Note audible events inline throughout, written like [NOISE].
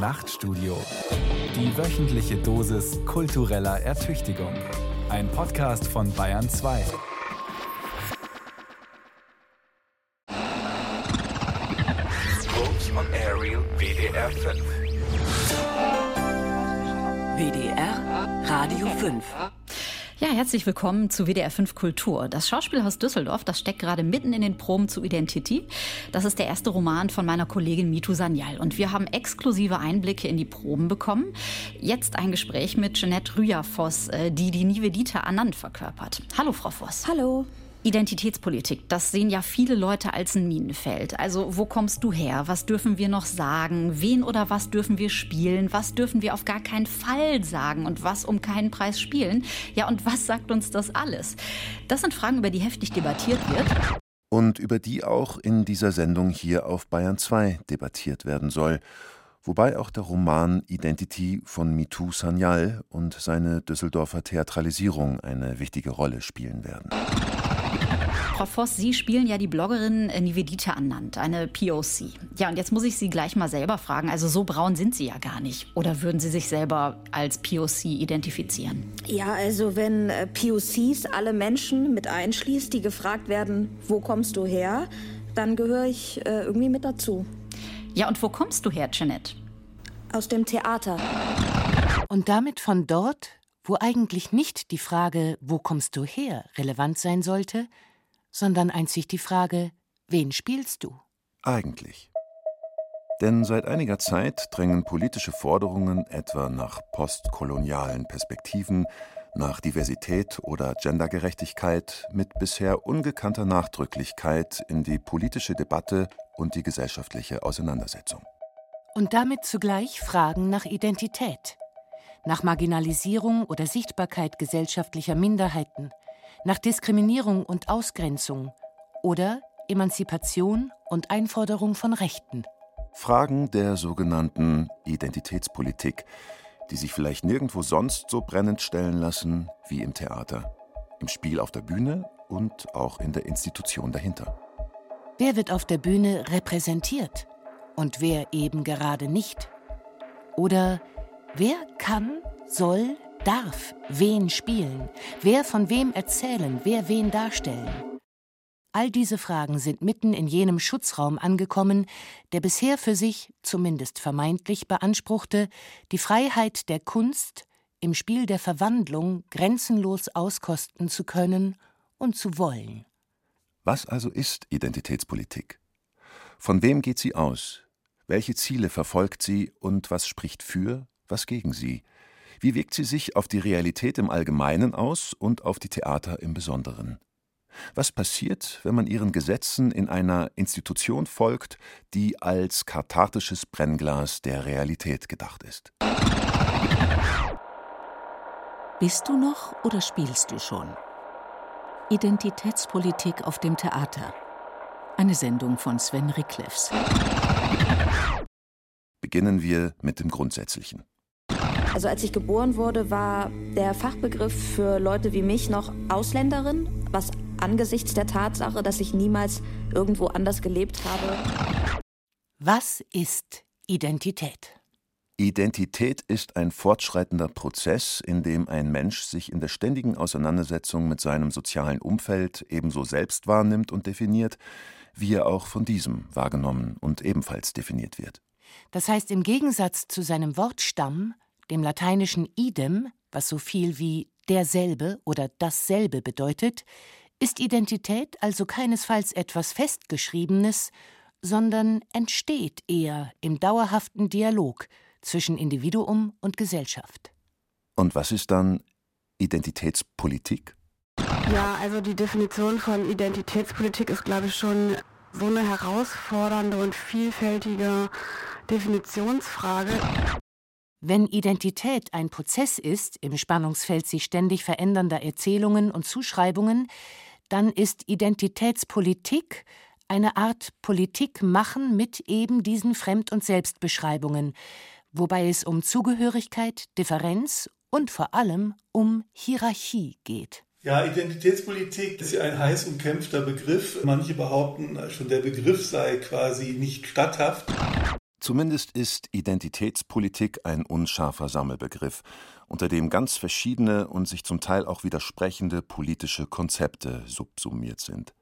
Nachtstudio. Die wöchentliche Dosis kultureller Ertüchtigung. Ein Podcast von Bayern 2. Roads on Aerial WDR 5. WDR Radio 5. Ja, herzlich willkommen zu WDR 5 Kultur. Das Schauspielhaus Düsseldorf, das steckt gerade mitten in den Proben zu Identity. Das ist der erste Roman von meiner Kollegin Mitu Sanyal. Und wir haben exklusive Einblicke in die Proben bekommen. Jetzt ein Gespräch mit Jeanette Rüyer-Voss, äh, die die Nivedita Anand verkörpert. Hallo, Frau Voss. Hallo. Identitätspolitik, das sehen ja viele Leute als ein Minenfeld. Also wo kommst du her? Was dürfen wir noch sagen? Wen oder was dürfen wir spielen? Was dürfen wir auf gar keinen Fall sagen? Und was um keinen Preis spielen? Ja, und was sagt uns das alles? Das sind Fragen, über die heftig debattiert wird. Und über die auch in dieser Sendung hier auf Bayern 2 debattiert werden soll. Wobei auch der Roman Identity von Mitu Sanyal und seine Düsseldorfer Theatralisierung eine wichtige Rolle spielen werden. Frau Voss, Sie spielen ja die Bloggerin Nivedita Anand, eine POC. Ja, und jetzt muss ich Sie gleich mal selber fragen. Also so braun sind Sie ja gar nicht. Oder würden Sie sich selber als POC identifizieren? Ja, also wenn äh, POCs alle Menschen mit einschließt, die gefragt werden, wo kommst du her, dann gehöre ich äh, irgendwie mit dazu. Ja, und wo kommst du her, Jeanette? Aus dem Theater. Und damit von dort, wo eigentlich nicht die Frage, wo kommst du her, relevant sein sollte, sondern einzig die Frage, wen spielst du? Eigentlich. Denn seit einiger Zeit drängen politische Forderungen etwa nach postkolonialen Perspektiven, nach Diversität oder Gendergerechtigkeit mit bisher ungekannter Nachdrücklichkeit in die politische Debatte und die gesellschaftliche Auseinandersetzung. Und damit zugleich Fragen nach Identität, nach Marginalisierung oder Sichtbarkeit gesellschaftlicher Minderheiten, nach Diskriminierung und Ausgrenzung oder Emanzipation und Einforderung von Rechten. Fragen der sogenannten Identitätspolitik, die sich vielleicht nirgendwo sonst so brennend stellen lassen wie im Theater, im Spiel auf der Bühne und auch in der Institution dahinter. Wer wird auf der Bühne repräsentiert und wer eben gerade nicht? Oder wer kann, soll, darf wen spielen, wer von wem erzählen, wer wen darstellen. All diese Fragen sind mitten in jenem Schutzraum angekommen, der bisher für sich, zumindest vermeintlich, beanspruchte, die Freiheit der Kunst im Spiel der Verwandlung grenzenlos auskosten zu können und zu wollen. Was also ist Identitätspolitik? Von wem geht sie aus? Welche Ziele verfolgt sie und was spricht für, was gegen sie? Wie wirkt sie sich auf die Realität im Allgemeinen aus und auf die Theater im Besonderen? Was passiert, wenn man ihren Gesetzen in einer Institution folgt, die als kathartisches Brennglas der Realität gedacht ist? Bist du noch oder spielst du schon? Identitätspolitik auf dem Theater. Eine Sendung von Sven Ricklefs. Beginnen wir mit dem Grundsätzlichen. Also als ich geboren wurde, war der Fachbegriff für Leute wie mich noch Ausländerin, was angesichts der Tatsache, dass ich niemals irgendwo anders gelebt habe. Was ist Identität? Identität ist ein fortschreitender Prozess, in dem ein Mensch sich in der ständigen Auseinandersetzung mit seinem sozialen Umfeld ebenso selbst wahrnimmt und definiert, wie er auch von diesem wahrgenommen und ebenfalls definiert wird. Das heißt, im Gegensatz zu seinem Wortstamm, dem lateinischen idem, was so viel wie derselbe oder dasselbe bedeutet, ist Identität also keinesfalls etwas Festgeschriebenes, sondern entsteht eher im dauerhaften Dialog zwischen Individuum und Gesellschaft. Und was ist dann Identitätspolitik? Ja, also die Definition von Identitätspolitik ist, glaube ich, schon so eine herausfordernde und vielfältige Definitionsfrage. Wenn Identität ein Prozess ist im Spannungsfeld sich ständig verändernder Erzählungen und Zuschreibungen, dann ist Identitätspolitik eine Art Politik machen mit eben diesen Fremd- und Selbstbeschreibungen, wobei es um Zugehörigkeit, Differenz und vor allem um Hierarchie geht. Ja, Identitätspolitik ist ja ein heiß umkämpfter Begriff. Manche behaupten, schon der Begriff sei quasi nicht statthaft. Zumindest ist Identitätspolitik ein unscharfer Sammelbegriff, unter dem ganz verschiedene und sich zum Teil auch widersprechende politische Konzepte subsumiert sind.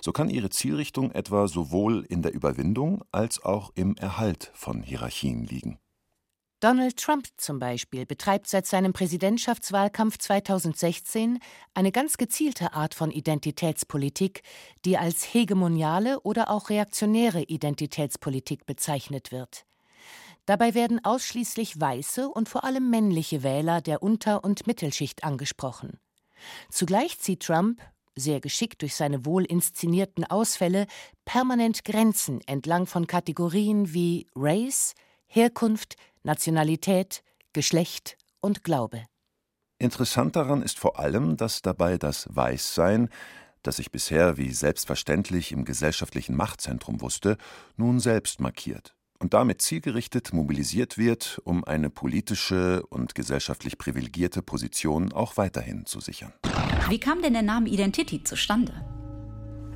So kann ihre Zielrichtung etwa sowohl in der Überwindung als auch im Erhalt von Hierarchien liegen. Donald Trump zum Beispiel betreibt seit seinem Präsidentschaftswahlkampf 2016 eine ganz gezielte Art von Identitätspolitik, die als hegemoniale oder auch reaktionäre Identitätspolitik bezeichnet wird. Dabei werden ausschließlich weiße und vor allem männliche Wähler der Unter- und Mittelschicht angesprochen. Zugleich zieht Trump, sehr geschickt durch seine wohl inszenierten Ausfälle, permanent Grenzen entlang von Kategorien wie Race, Herkunft, Nationalität, Geschlecht und Glaube. Interessant daran ist vor allem, dass dabei das Weißsein, das sich bisher wie selbstverständlich im gesellschaftlichen Machtzentrum wusste, nun selbst markiert und damit zielgerichtet mobilisiert wird, um eine politische und gesellschaftlich privilegierte Position auch weiterhin zu sichern. Wie kam denn der Name Identity zustande?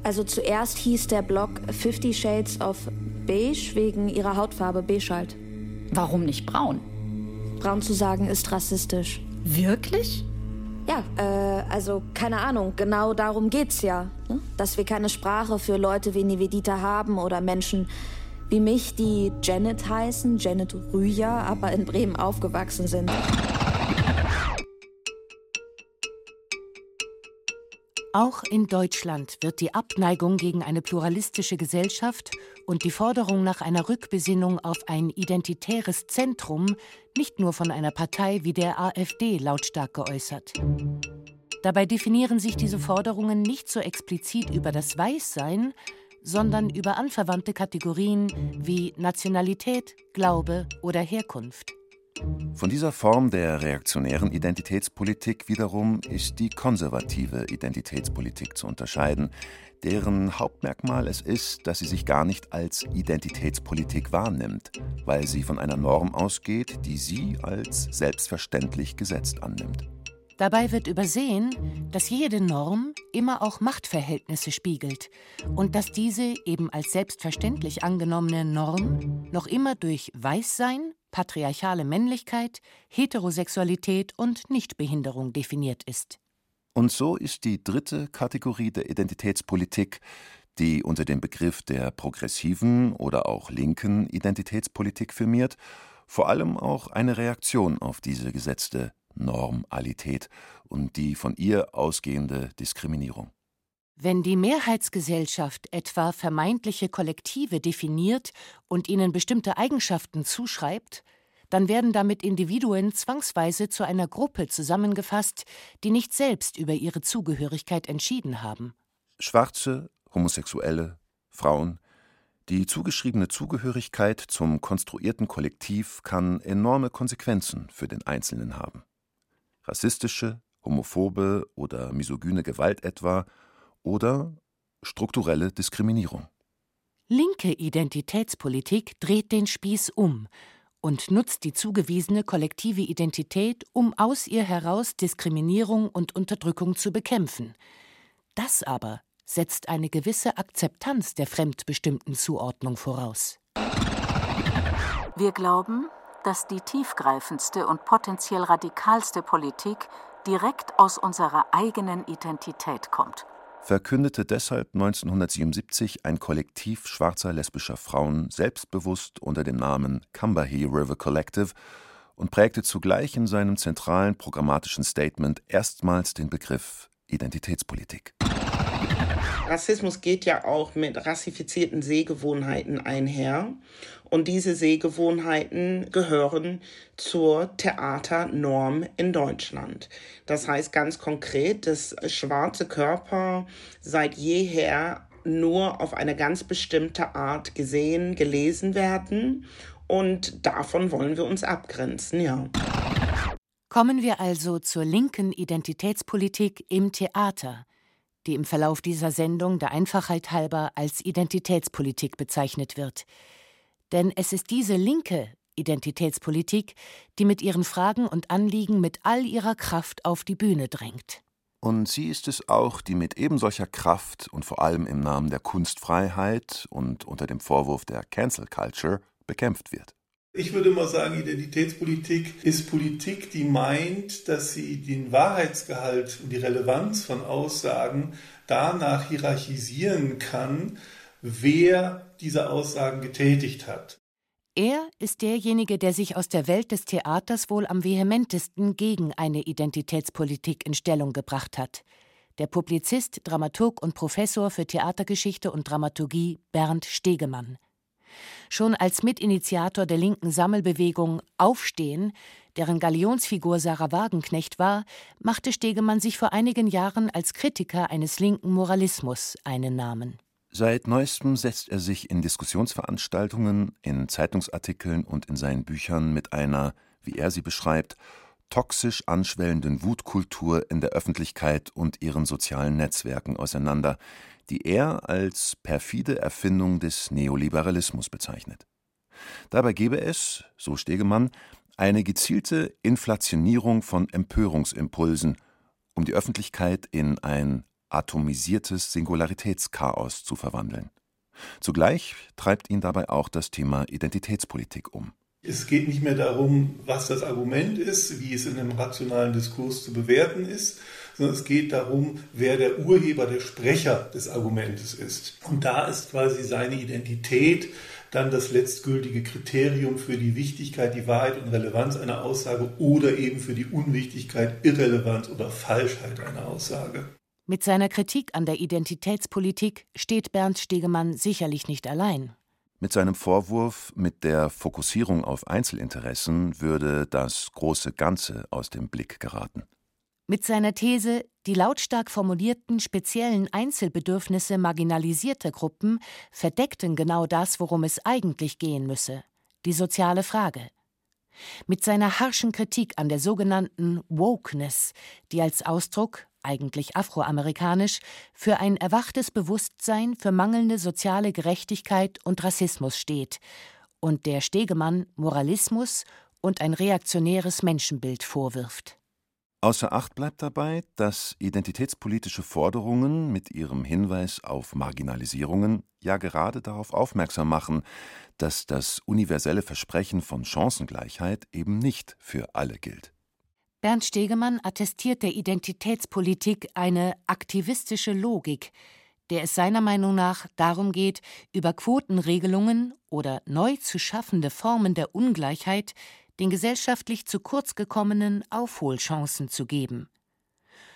Also zuerst hieß der Blog Fifty Shades of Beige wegen ihrer Hautfarbe beige halt. Warum nicht braun? Braun zu sagen ist rassistisch. Wirklich? Ja, äh, also keine Ahnung, genau darum geht's ja. Ne? Dass wir keine Sprache für Leute wie Nivedita haben oder Menschen wie mich, die Janet heißen, Janet Rüja, aber in Bremen aufgewachsen sind. Auch in Deutschland wird die Abneigung gegen eine pluralistische Gesellschaft und die Forderung nach einer Rückbesinnung auf ein identitäres Zentrum nicht nur von einer Partei wie der AfD lautstark geäußert. Dabei definieren sich diese Forderungen nicht so explizit über das Weißsein, sondern über anverwandte Kategorien wie Nationalität, Glaube oder Herkunft. Von dieser Form der reaktionären Identitätspolitik wiederum ist die konservative Identitätspolitik zu unterscheiden, deren Hauptmerkmal es ist, dass sie sich gar nicht als Identitätspolitik wahrnimmt, weil sie von einer Norm ausgeht, die sie als selbstverständlich gesetzt annimmt. Dabei wird übersehen, dass jede Norm immer auch Machtverhältnisse spiegelt und dass diese eben als selbstverständlich angenommene Norm noch immer durch Weißsein, patriarchale Männlichkeit, Heterosexualität und Nichtbehinderung definiert ist. Und so ist die dritte Kategorie der Identitätspolitik, die unter dem Begriff der progressiven oder auch linken Identitätspolitik firmiert, vor allem auch eine Reaktion auf diese gesetzte Normalität und die von ihr ausgehende Diskriminierung. Wenn die Mehrheitsgesellschaft etwa vermeintliche Kollektive definiert und ihnen bestimmte Eigenschaften zuschreibt, dann werden damit Individuen zwangsweise zu einer Gruppe zusammengefasst, die nicht selbst über ihre Zugehörigkeit entschieden haben. Schwarze, Homosexuelle, Frauen, die zugeschriebene Zugehörigkeit zum konstruierten Kollektiv kann enorme Konsequenzen für den Einzelnen haben rassistische, homophobe oder misogyne Gewalt etwa oder strukturelle Diskriminierung. Linke Identitätspolitik dreht den Spieß um und nutzt die zugewiesene kollektive Identität, um aus ihr heraus Diskriminierung und Unterdrückung zu bekämpfen. Das aber setzt eine gewisse Akzeptanz der fremdbestimmten Zuordnung voraus. Wir glauben, dass die tiefgreifendste und potenziell radikalste Politik direkt aus unserer eigenen Identität kommt. Verkündete deshalb 1977 ein Kollektiv schwarzer lesbischer Frauen selbstbewusst unter dem Namen Combahee River Collective und prägte zugleich in seinem zentralen programmatischen Statement erstmals den Begriff Identitätspolitik. Rassismus geht ja auch mit rassifizierten Sehgewohnheiten einher. Und diese Sehgewohnheiten gehören zur Theaternorm in Deutschland. Das heißt ganz konkret, dass schwarze Körper seit jeher nur auf eine ganz bestimmte Art gesehen, gelesen werden. Und davon wollen wir uns abgrenzen, ja. Kommen wir also zur linken Identitätspolitik im Theater, die im Verlauf dieser Sendung der Einfachheit halber als Identitätspolitik bezeichnet wird. Denn es ist diese linke Identitätspolitik, die mit ihren Fragen und Anliegen mit all ihrer Kraft auf die Bühne drängt. Und sie ist es auch, die mit ebensolcher Kraft und vor allem im Namen der Kunstfreiheit und unter dem Vorwurf der Cancel Culture bekämpft wird. Ich würde mal sagen, Identitätspolitik ist Politik, die meint, dass sie den Wahrheitsgehalt und die Relevanz von Aussagen danach hierarchisieren kann, wer diese Aussagen getätigt hat. Er ist derjenige, der sich aus der Welt des Theaters wohl am vehementesten gegen eine Identitätspolitik in Stellung gebracht hat. Der Publizist, Dramaturg und Professor für Theatergeschichte und Dramaturgie Bernd Stegemann. Schon als Mitinitiator der linken Sammelbewegung Aufstehen, deren Galionsfigur Sarah Wagenknecht war, machte Stegemann sich vor einigen Jahren als Kritiker eines linken Moralismus einen Namen. Seit neuestem setzt er sich in Diskussionsveranstaltungen, in Zeitungsartikeln und in seinen Büchern mit einer, wie er sie beschreibt, toxisch anschwellenden Wutkultur in der Öffentlichkeit und ihren sozialen Netzwerken auseinander, die er als perfide Erfindung des Neoliberalismus bezeichnet. Dabei gebe es, so Stegemann, eine gezielte Inflationierung von Empörungsimpulsen, um die Öffentlichkeit in ein atomisiertes Singularitätschaos zu verwandeln. Zugleich treibt ihn dabei auch das Thema Identitätspolitik um. Es geht nicht mehr darum, was das Argument ist, wie es in einem rationalen Diskurs zu bewerten ist, sondern es geht darum, wer der Urheber, der Sprecher des Argumentes ist. Und da ist quasi seine Identität dann das letztgültige Kriterium für die Wichtigkeit, die Wahrheit und Relevanz einer Aussage oder eben für die Unwichtigkeit, Irrelevanz oder Falschheit einer Aussage. Mit seiner Kritik an der Identitätspolitik steht Bernd Stegemann sicherlich nicht allein. Mit seinem Vorwurf, mit der Fokussierung auf Einzelinteressen würde das große Ganze aus dem Blick geraten. Mit seiner These, die lautstark formulierten speziellen Einzelbedürfnisse marginalisierter Gruppen verdeckten genau das, worum es eigentlich gehen müsse, die soziale Frage. Mit seiner harschen Kritik an der sogenannten Wokeness, die als Ausdruck eigentlich afroamerikanisch, für ein erwachtes Bewusstsein für mangelnde soziale Gerechtigkeit und Rassismus steht und der Stegemann Moralismus und ein reaktionäres Menschenbild vorwirft. Außer Acht bleibt dabei, dass identitätspolitische Forderungen mit ihrem Hinweis auf Marginalisierungen ja gerade darauf aufmerksam machen, dass das universelle Versprechen von Chancengleichheit eben nicht für alle gilt. Bernd Stegemann attestiert der Identitätspolitik eine aktivistische Logik, der es seiner Meinung nach darum geht, über Quotenregelungen oder neu zu schaffende Formen der Ungleichheit den gesellschaftlich zu kurz gekommenen Aufholchancen zu geben.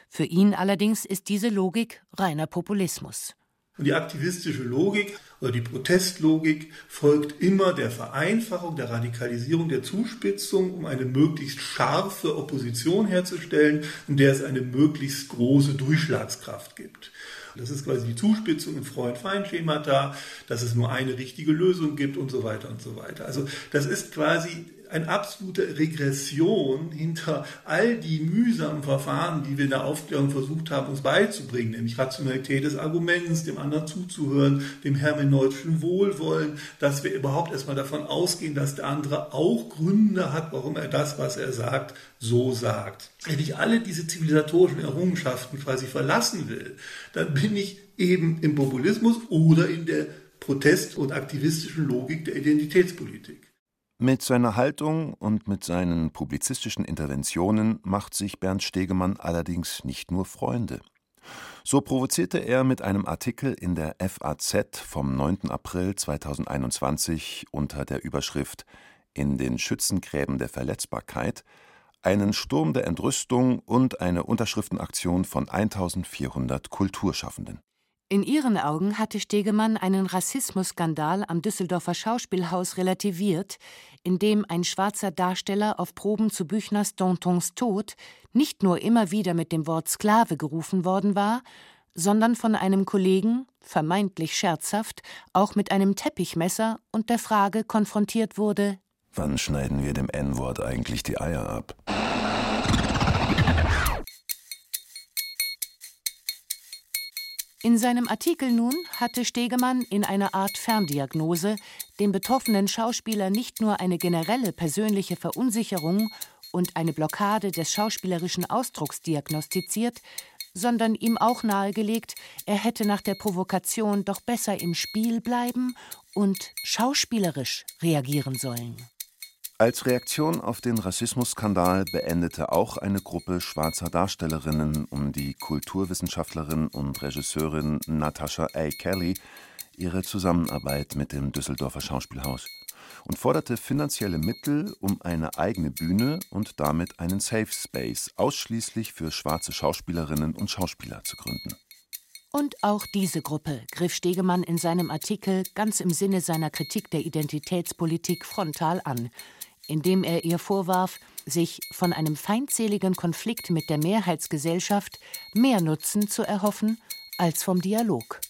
Für ihn allerdings ist diese Logik reiner Populismus. Und die aktivistische Logik oder die Protestlogik folgt immer der Vereinfachung, der Radikalisierung, der Zuspitzung, um eine möglichst scharfe Opposition herzustellen, in der es eine möglichst große Durchschlagskraft gibt. Das ist quasi die Zuspitzung im Freund-Feind-Schemata, dass es nur eine richtige Lösung gibt und so weiter und so weiter. Also das ist quasi eine absolute Regression hinter all die mühsamen Verfahren, die wir in der Aufklärung versucht haben, uns beizubringen, nämlich Rationalität des Arguments, dem anderen zuzuhören, dem hermeneutischen Wohlwollen, dass wir überhaupt erstmal davon ausgehen, dass der andere auch Gründe hat, warum er das, was er sagt, so sagt. Wenn ich alle diese zivilisatorischen Errungenschaften quasi verlassen will, dann bin ich eben im Populismus oder in der protest- und aktivistischen Logik der Identitätspolitik. Mit seiner Haltung und mit seinen publizistischen Interventionen macht sich Bernd Stegemann allerdings nicht nur Freunde. So provozierte er mit einem Artikel in der FAZ vom 9. April 2021 unter der Überschrift In den Schützengräben der Verletzbarkeit einen Sturm der Entrüstung und eine Unterschriftenaktion von 1400 Kulturschaffenden. In ihren Augen hatte Stegemann einen Rassismusskandal am Düsseldorfer Schauspielhaus relativiert, in dem ein schwarzer Darsteller auf Proben zu Büchners Dantons Tod nicht nur immer wieder mit dem Wort Sklave gerufen worden war, sondern von einem Kollegen, vermeintlich scherzhaft, auch mit einem Teppichmesser und der Frage konfrontiert wurde: Wann schneiden wir dem N-Wort eigentlich die Eier ab? In seinem Artikel nun hatte Stegemann in einer Art Ferndiagnose dem betroffenen Schauspieler nicht nur eine generelle persönliche Verunsicherung und eine Blockade des schauspielerischen Ausdrucks diagnostiziert, sondern ihm auch nahegelegt, er hätte nach der Provokation doch besser im Spiel bleiben und schauspielerisch reagieren sollen. Als Reaktion auf den Rassismusskandal beendete auch eine Gruppe schwarzer Darstellerinnen um die Kulturwissenschaftlerin und Regisseurin Natasha A. Kelly ihre Zusammenarbeit mit dem Düsseldorfer Schauspielhaus und forderte finanzielle Mittel, um eine eigene Bühne und damit einen Safe Space ausschließlich für schwarze Schauspielerinnen und Schauspieler zu gründen. Und auch diese Gruppe griff Stegemann in seinem Artikel ganz im Sinne seiner Kritik der Identitätspolitik frontal an, indem er ihr vorwarf, sich von einem feindseligen Konflikt mit der Mehrheitsgesellschaft mehr Nutzen zu erhoffen als vom Dialog.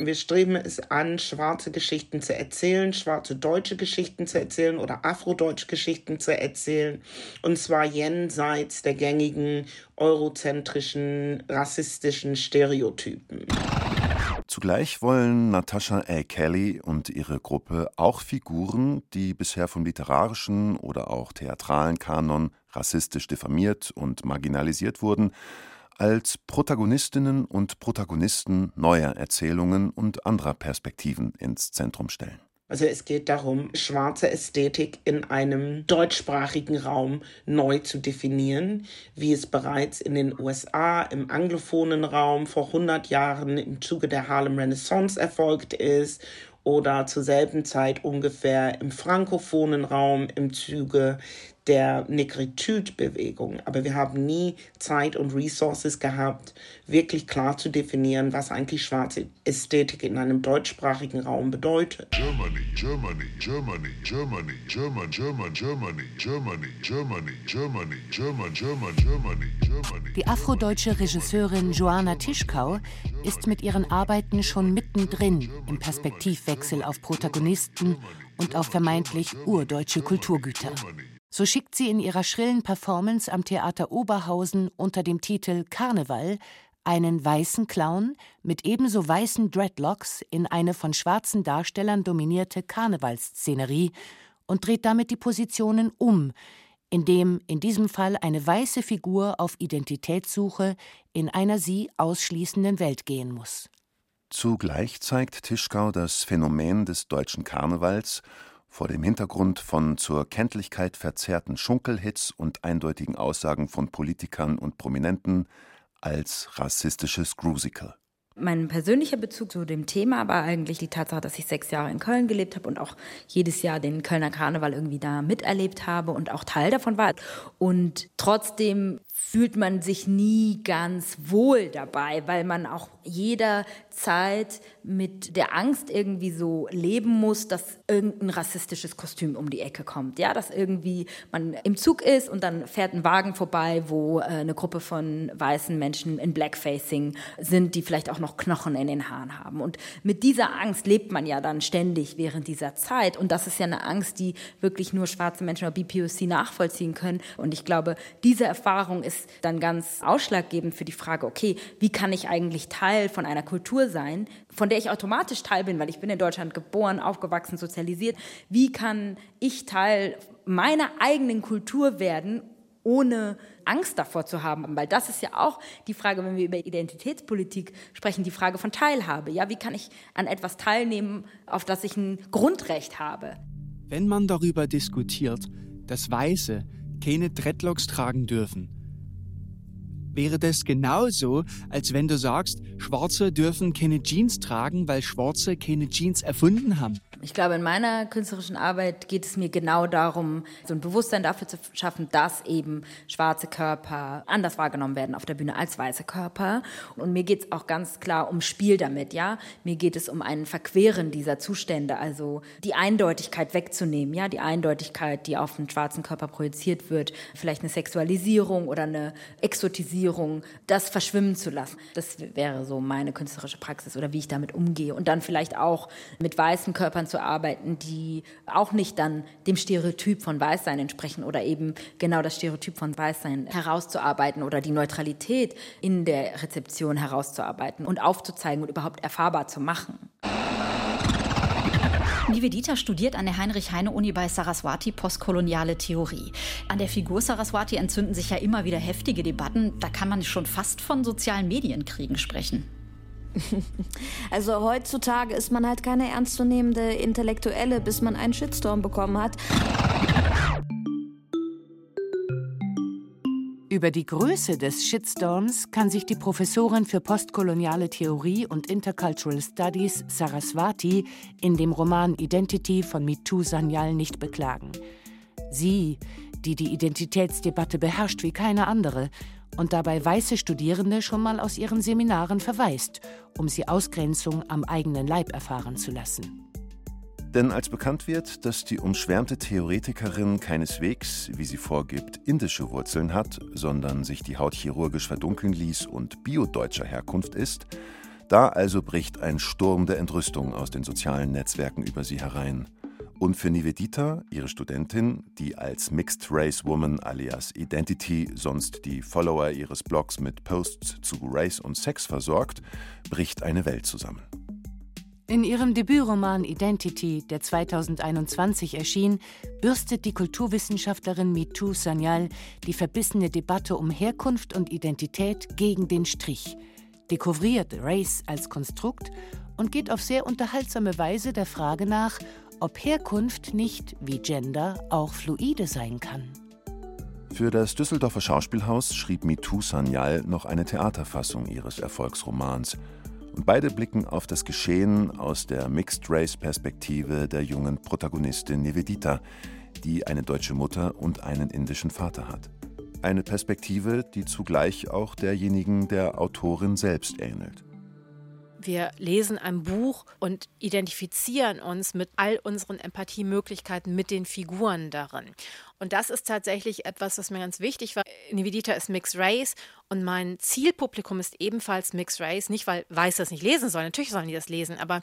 Wir streben es an, schwarze Geschichten zu erzählen, schwarze deutsche Geschichten zu erzählen oder afrodeutsche Geschichten zu erzählen. Und zwar jenseits der gängigen eurozentrischen, rassistischen Stereotypen. Zugleich wollen Natascha A. Kelly und ihre Gruppe auch Figuren, die bisher vom literarischen oder auch theatralen Kanon rassistisch diffamiert und marginalisiert wurden, als Protagonistinnen und Protagonisten neuer Erzählungen und anderer Perspektiven ins Zentrum stellen. Also es geht darum, schwarze Ästhetik in einem deutschsprachigen Raum neu zu definieren, wie es bereits in den USA im anglophonen Raum vor 100 Jahren im Zuge der Harlem Renaissance erfolgt ist oder zur selben Zeit ungefähr im frankophonen Raum im Zuge der Negritude-Bewegung. Aber wir haben nie Zeit und Resources gehabt, wirklich klar zu definieren, was eigentlich schwarze Ästhetik in einem deutschsprachigen Raum bedeutet. Germany, Germany, Germany, Germany, German, German, Germany, Germany, Germany, Germany, German, German, Germany, Germany. Die afrodeutsche Regisseurin Joanna Tischkau ist mit ihren Arbeiten schon mittendrin im Perspektivwechsel auf Protagonisten und auf vermeintlich urdeutsche Kulturgüter. So schickt sie in ihrer schrillen Performance am Theater Oberhausen unter dem Titel Karneval einen weißen Clown mit ebenso weißen Dreadlocks in eine von schwarzen Darstellern dominierte Karnevalsszenerie und dreht damit die Positionen um, indem in diesem Fall eine weiße Figur auf Identitätssuche in einer sie ausschließenden Welt gehen muss. Zugleich zeigt Tischkau das Phänomen des deutschen Karnevals vor dem Hintergrund von zur Kenntlichkeit verzerrten Schunkelhits und eindeutigen Aussagen von Politikern und Prominenten als rassistisches Grusical. Mein persönlicher Bezug zu dem Thema war eigentlich die Tatsache, dass ich sechs Jahre in Köln gelebt habe und auch jedes Jahr den Kölner Karneval irgendwie da miterlebt habe und auch Teil davon war. Und trotzdem fühlt man sich nie ganz wohl dabei, weil man auch jederzeit mit der Angst irgendwie so leben muss, dass irgendein rassistisches Kostüm um die Ecke kommt. Ja, dass irgendwie man im Zug ist und dann fährt ein Wagen vorbei, wo äh, eine Gruppe von weißen Menschen in Blackfacing sind, die vielleicht auch noch Knochen in den Haaren haben. Und mit dieser Angst lebt man ja dann ständig während dieser Zeit. Und das ist ja eine Angst, die wirklich nur schwarze Menschen oder BPOC nachvollziehen können. Und ich glaube, diese Erfahrung ist dann ganz ausschlaggebend für die Frage, okay, wie kann ich eigentlich Teil von einer Kultur sein, von der ich automatisch Teil bin, weil ich bin in Deutschland geboren, aufgewachsen, sozialisiert. Wie kann ich Teil meiner eigenen Kultur werden, ohne Angst davor zu haben, weil das ist ja auch die Frage, wenn wir über Identitätspolitik sprechen, die Frage von Teilhabe. Ja, wie kann ich an etwas teilnehmen, auf das ich ein Grundrecht habe? Wenn man darüber diskutiert, dass Weiße keine Dreadlocks tragen dürfen, wäre das genauso, als wenn du sagst, Schwarze dürfen keine Jeans tragen, weil Schwarze keine Jeans erfunden haben. Ich glaube, in meiner künstlerischen Arbeit geht es mir genau darum, so ein Bewusstsein dafür zu schaffen, dass eben schwarze Körper anders wahrgenommen werden auf der Bühne als weiße Körper. Und mir geht es auch ganz klar um Spiel damit, ja. Mir geht es um ein Verqueren dieser Zustände, also die Eindeutigkeit wegzunehmen, ja, die Eindeutigkeit, die auf den schwarzen Körper projiziert wird, vielleicht eine Sexualisierung oder eine Exotisierung, das verschwimmen zu lassen. Das wäre so meine künstlerische Praxis oder wie ich damit umgehe. Und dann vielleicht auch mit weißen Körpern zu arbeiten, die auch nicht dann dem Stereotyp von Weißsein entsprechen oder eben genau das Stereotyp von Weißsein herauszuarbeiten oder die Neutralität in der Rezeption herauszuarbeiten und aufzuzeigen und überhaupt erfahrbar zu machen. Nivedita studiert an der Heinrich-Heine-Uni bei Saraswati postkoloniale Theorie. An der Figur Saraswati entzünden sich ja immer wieder heftige Debatten. Da kann man schon fast von sozialen Medienkriegen sprechen. [LAUGHS] Also heutzutage ist man halt keine ernstzunehmende Intellektuelle, bis man einen Shitstorm bekommen hat. Über die Größe des Shitstorms kann sich die Professorin für postkoloniale Theorie und Intercultural Studies Saraswati in dem Roman Identity von Mitu Sanyal nicht beklagen. Sie, die die Identitätsdebatte beherrscht wie keine andere und dabei weiße Studierende schon mal aus ihren Seminaren verweist, um sie Ausgrenzung am eigenen Leib erfahren zu lassen. Denn als bekannt wird, dass die umschwärmte Theoretikerin keineswegs, wie sie vorgibt, indische Wurzeln hat, sondern sich die Haut chirurgisch verdunkeln ließ und biodeutscher Herkunft ist, da also bricht ein Sturm der Entrüstung aus den sozialen Netzwerken über sie herein. Und für Nivedita, ihre Studentin, die als Mixed Race Woman alias Identity sonst die Follower ihres Blogs mit Posts zu Race und Sex versorgt, bricht eine Welt zusammen. In ihrem Debütroman Identity, der 2021 erschien, bürstet die Kulturwissenschaftlerin Mitu Sanyal die verbissene Debatte um Herkunft und Identität gegen den Strich, dekouvriert Race als Konstrukt und geht auf sehr unterhaltsame Weise der Frage nach, ob Herkunft nicht, wie Gender, auch fluide sein kann. Für das Düsseldorfer Schauspielhaus schrieb Mitu Sanyal noch eine Theaterfassung ihres Erfolgsromans – beide blicken auf das Geschehen aus der Mixed-Race-Perspektive der jungen Protagonistin Nivedita, die eine deutsche Mutter und einen indischen Vater hat. Eine Perspektive, die zugleich auch derjenigen der Autorin selbst ähnelt. Wir lesen ein Buch und identifizieren uns mit all unseren Empathiemöglichkeiten mit den Figuren darin. Und das ist tatsächlich etwas, was mir ganz wichtig war. Nivedita ist Mixed Race und mein Zielpublikum ist ebenfalls Mixed Race. Nicht, weil Weiße das nicht lesen sollen, natürlich sollen die das lesen, aber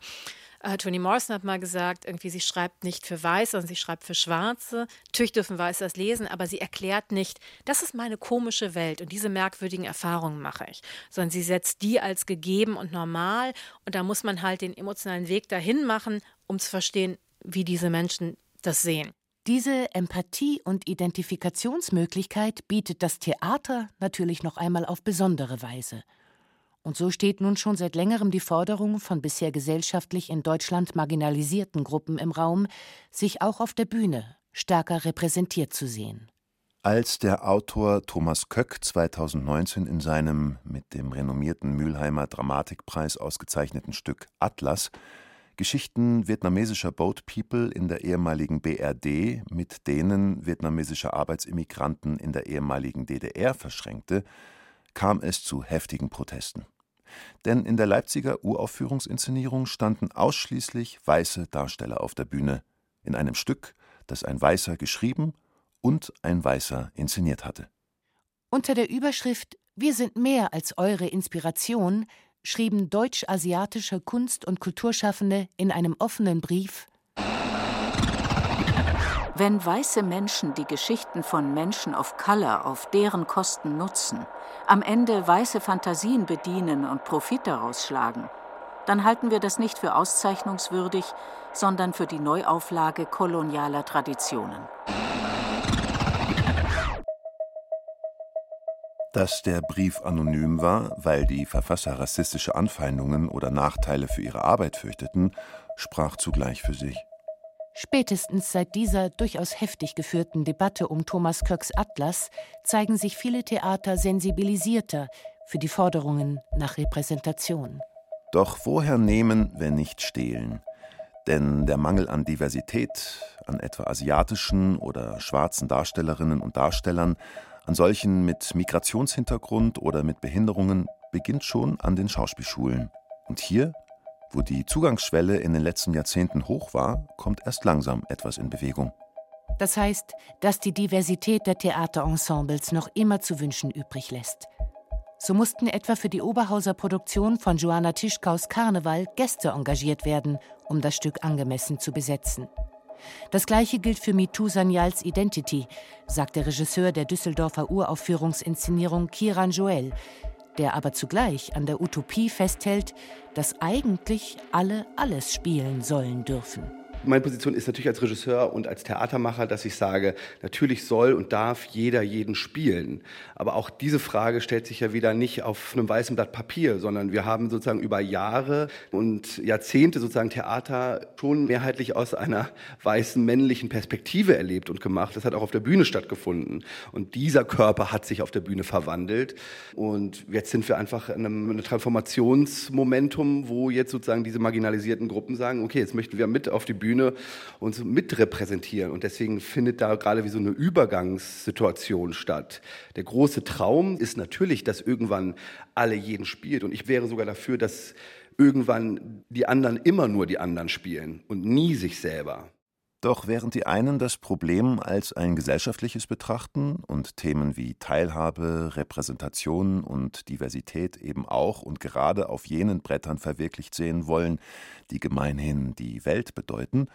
äh, Toni Morrison hat mal gesagt, irgendwie sie schreibt nicht für Weiße, sondern sie schreibt für Schwarze. Natürlich dürfen Weiße das lesen, aber sie erklärt nicht, das ist meine komische Welt und diese merkwürdigen Erfahrungen mache ich, sondern sie setzt die als gegeben und normal und da muss man halt den emotionalen Weg dahin machen, um zu verstehen, wie diese Menschen das sehen. Diese Empathie- und Identifikationsmöglichkeit bietet das Theater natürlich noch einmal auf besondere Weise. Und so steht nun schon seit längerem die Forderung von bisher gesellschaftlich in Deutschland marginalisierten Gruppen im Raum, sich auch auf der Bühne stärker repräsentiert zu sehen. Als der Autor Thomas Köck 2019 in seinem mit dem renommierten Mülheimer Dramatikpreis ausgezeichneten Stück Atlas Geschichten vietnamesischer Boat People in der ehemaligen BRD mit denen vietnamesischer Arbeitsimmigranten in der ehemaligen DDR verschränkte, kam es zu heftigen Protesten denn in der Leipziger Uraufführungsinszenierung standen ausschließlich weiße Darsteller auf der Bühne, in einem Stück, das ein Weißer geschrieben und ein Weißer inszeniert hatte. Unter der Überschrift Wir sind mehr als eure Inspiration schrieben deutsch-asiatische Kunst- und Kulturschaffende in einem offenen Brief wenn weiße Menschen die Geschichten von Menschen of Color auf deren Kosten nutzen, am Ende weiße Fantasien bedienen und Profit daraus schlagen, dann halten wir das nicht für auszeichnungswürdig, sondern für die Neuauflage kolonialer Traditionen. Dass der Brief anonym war, weil die Verfasser rassistische Anfeindungen oder Nachteile für ihre Arbeit fürchteten, sprach zugleich für sich. Spätestens seit dieser durchaus heftig geführten Debatte um Thomas Köcks Atlas zeigen sich viele Theater sensibilisierter für die Forderungen nach Repräsentation. Doch woher nehmen, wenn nicht stehlen? Denn der Mangel an Diversität, an etwa asiatischen oder schwarzen Darstellerinnen und Darstellern, an solchen mit Migrationshintergrund oder mit Behinderungen, beginnt schon an den Schauspielschulen. Und hier wo die Zugangsschwelle in den letzten Jahrzehnten hoch war, kommt erst langsam etwas in Bewegung. Das heißt, dass die Diversität der Theaterensembles noch immer zu wünschen übrig lässt. So mussten etwa für die Oberhauser Produktion von Joanna Tischkaus Karneval Gäste engagiert werden, um das Stück angemessen zu besetzen. Das gleiche gilt für Mitu Sanyals Identity, sagt der Regisseur der Düsseldorfer Uraufführungsinszenierung Kiran Joel, der aber zugleich an der Utopie festhält, dass eigentlich alle alles spielen sollen dürfen. Meine Position ist natürlich als Regisseur und als Theatermacher, dass ich sage, natürlich soll und darf jeder jeden spielen. Aber auch diese Frage stellt sich ja wieder nicht auf einem weißen Blatt Papier, sondern wir haben sozusagen über Jahre und Jahrzehnte sozusagen Theater schon mehrheitlich aus einer weißen männlichen Perspektive erlebt und gemacht. Das hat auch auf der Bühne stattgefunden. Und dieser Körper hat sich auf der Bühne verwandelt. Und jetzt sind wir einfach in einem, Transformationsmomentum, wo jetzt sozusagen diese marginalisierten Gruppen sagen, okay, jetzt möchten wir mit auf die Bühne Bühne uns mitrepräsentieren. Und deswegen findet da gerade wie so eine Übergangssituation statt. Der große Traum ist natürlich, dass irgendwann alle jeden spielt. Und ich wäre sogar dafür, dass irgendwann die anderen immer nur die anderen spielen und nie sich selber. Doch während die einen das Problem als ein gesellschaftliches betrachten und Themen wie Teilhabe, Repräsentation und Diversität eben auch und gerade auf jenen Brettern verwirklicht sehen wollen, die gemeinhin die Welt bedeuten,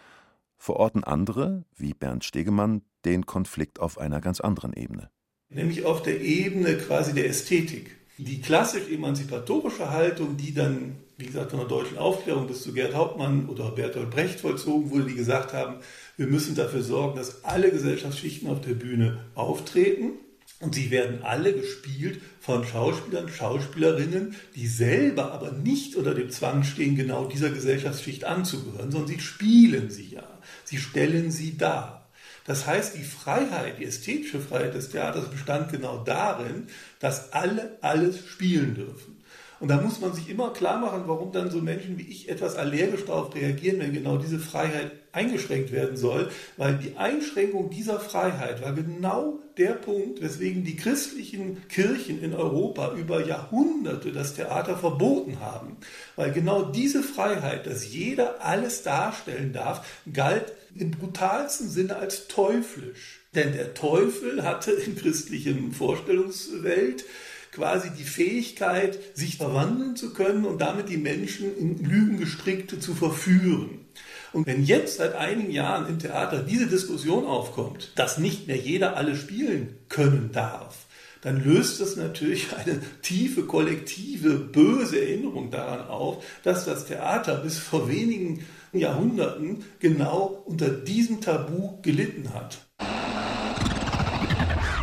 verorten andere, wie Bernd Stegemann, den Konflikt auf einer ganz anderen Ebene. Nämlich auf der Ebene quasi der Ästhetik. Die klassisch emanzipatorische Haltung, die dann wie gesagt, von der deutschen Aufklärung bis zu Gerd Hauptmann oder Bertolt Brecht vollzogen wurde, die gesagt haben, wir müssen dafür sorgen, dass alle Gesellschaftsschichten auf der Bühne auftreten. Und sie werden alle gespielt von Schauspielern, Schauspielerinnen, die selber aber nicht unter dem Zwang stehen, genau dieser Gesellschaftsschicht anzugehören, sondern sie spielen sie ja. Sie stellen sie dar. Das heißt, die Freiheit, die ästhetische Freiheit des Theaters bestand genau darin, dass alle alles spielen dürfen. Und da muss man sich immer klar machen, warum dann so Menschen wie ich etwas allergisch darauf reagieren, wenn genau diese Freiheit eingeschränkt werden soll, weil die Einschränkung dieser Freiheit war genau der Punkt, weswegen die christlichen Kirchen in Europa über Jahrhunderte das Theater verboten haben. Weil genau diese Freiheit, dass jeder alles darstellen darf, galt im brutalsten Sinne als teuflisch. Denn der Teufel hatte in christlichen Vorstellungswelt quasi die Fähigkeit, sich verwandeln zu können und damit die Menschen in Lügengestrickte zu verführen. Und wenn jetzt seit einigen Jahren im Theater diese Diskussion aufkommt, dass nicht mehr jeder alle spielen können darf, dann löst das natürlich eine tiefe, kollektive, böse Erinnerung daran auf, dass das Theater bis vor wenigen Jahrhunderten genau unter diesem Tabu gelitten hat.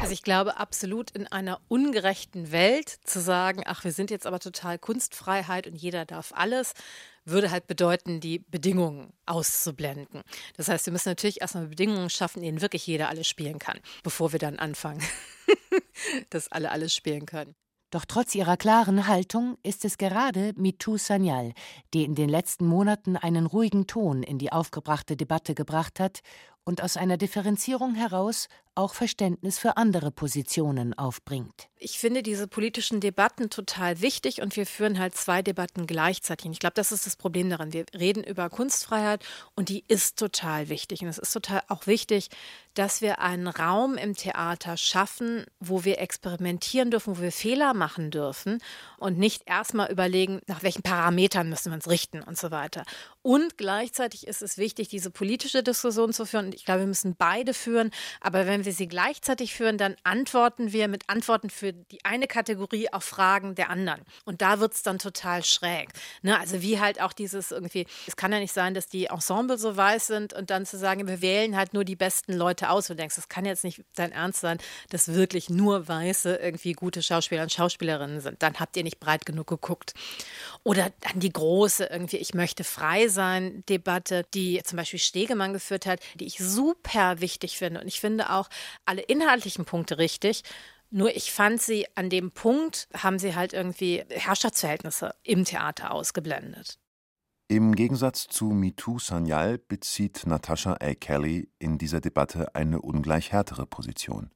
Also ich glaube absolut in einer ungerechten Welt zu sagen, ach, wir sind jetzt aber total Kunstfreiheit und jeder darf alles, würde halt bedeuten, die Bedingungen auszublenden. Das heißt, wir müssen natürlich erstmal Bedingungen schaffen, in denen wirklich jeder alles spielen kann, bevor wir dann anfangen, [LAUGHS] dass alle alles spielen können. Doch trotz ihrer klaren Haltung ist es gerade Mitu Sanyal, die in den letzten Monaten einen ruhigen Ton in die aufgebrachte Debatte gebracht hat und aus einer Differenzierung heraus auch Verständnis für andere Positionen aufbringt. Ich finde diese politischen Debatten total wichtig und wir führen halt zwei Debatten gleichzeitig. Ich glaube, das ist das Problem daran. Wir reden über Kunstfreiheit und die ist total wichtig. Und es ist total auch wichtig, dass wir einen Raum im Theater schaffen, wo wir experimentieren dürfen, wo wir Fehler machen dürfen und nicht erstmal überlegen, nach welchen Parametern müssen wir uns richten und so weiter. Und gleichzeitig ist es wichtig, diese politische Diskussion zu führen. Ich glaube, wir müssen beide führen. Aber wenn wir sie gleichzeitig führen, dann antworten wir mit Antworten für die eine Kategorie auf Fragen der anderen. Und da wird es dann total schräg. Ne? Also wie halt auch dieses irgendwie, es kann ja nicht sein, dass die Ensemble so weiß sind und dann zu sagen, wir wählen halt nur die besten Leute aus. Und du denkst, das kann jetzt nicht dein Ernst sein, dass wirklich nur Weiße irgendwie gute Schauspieler und Schauspielerinnen sind. Dann habt ihr nicht breit genug geguckt. Oder dann die große irgendwie, ich möchte frei sein sein Debatte, die zum Beispiel Stegemann geführt hat, die ich super wichtig finde. Und ich finde auch alle inhaltlichen Punkte richtig. Nur ich fand sie an dem Punkt, haben sie halt irgendwie Herrschaftsverhältnisse im Theater ausgeblendet. Im Gegensatz zu MeToo Sanyal bezieht Natascha A. Kelly in dieser Debatte eine ungleich härtere Position.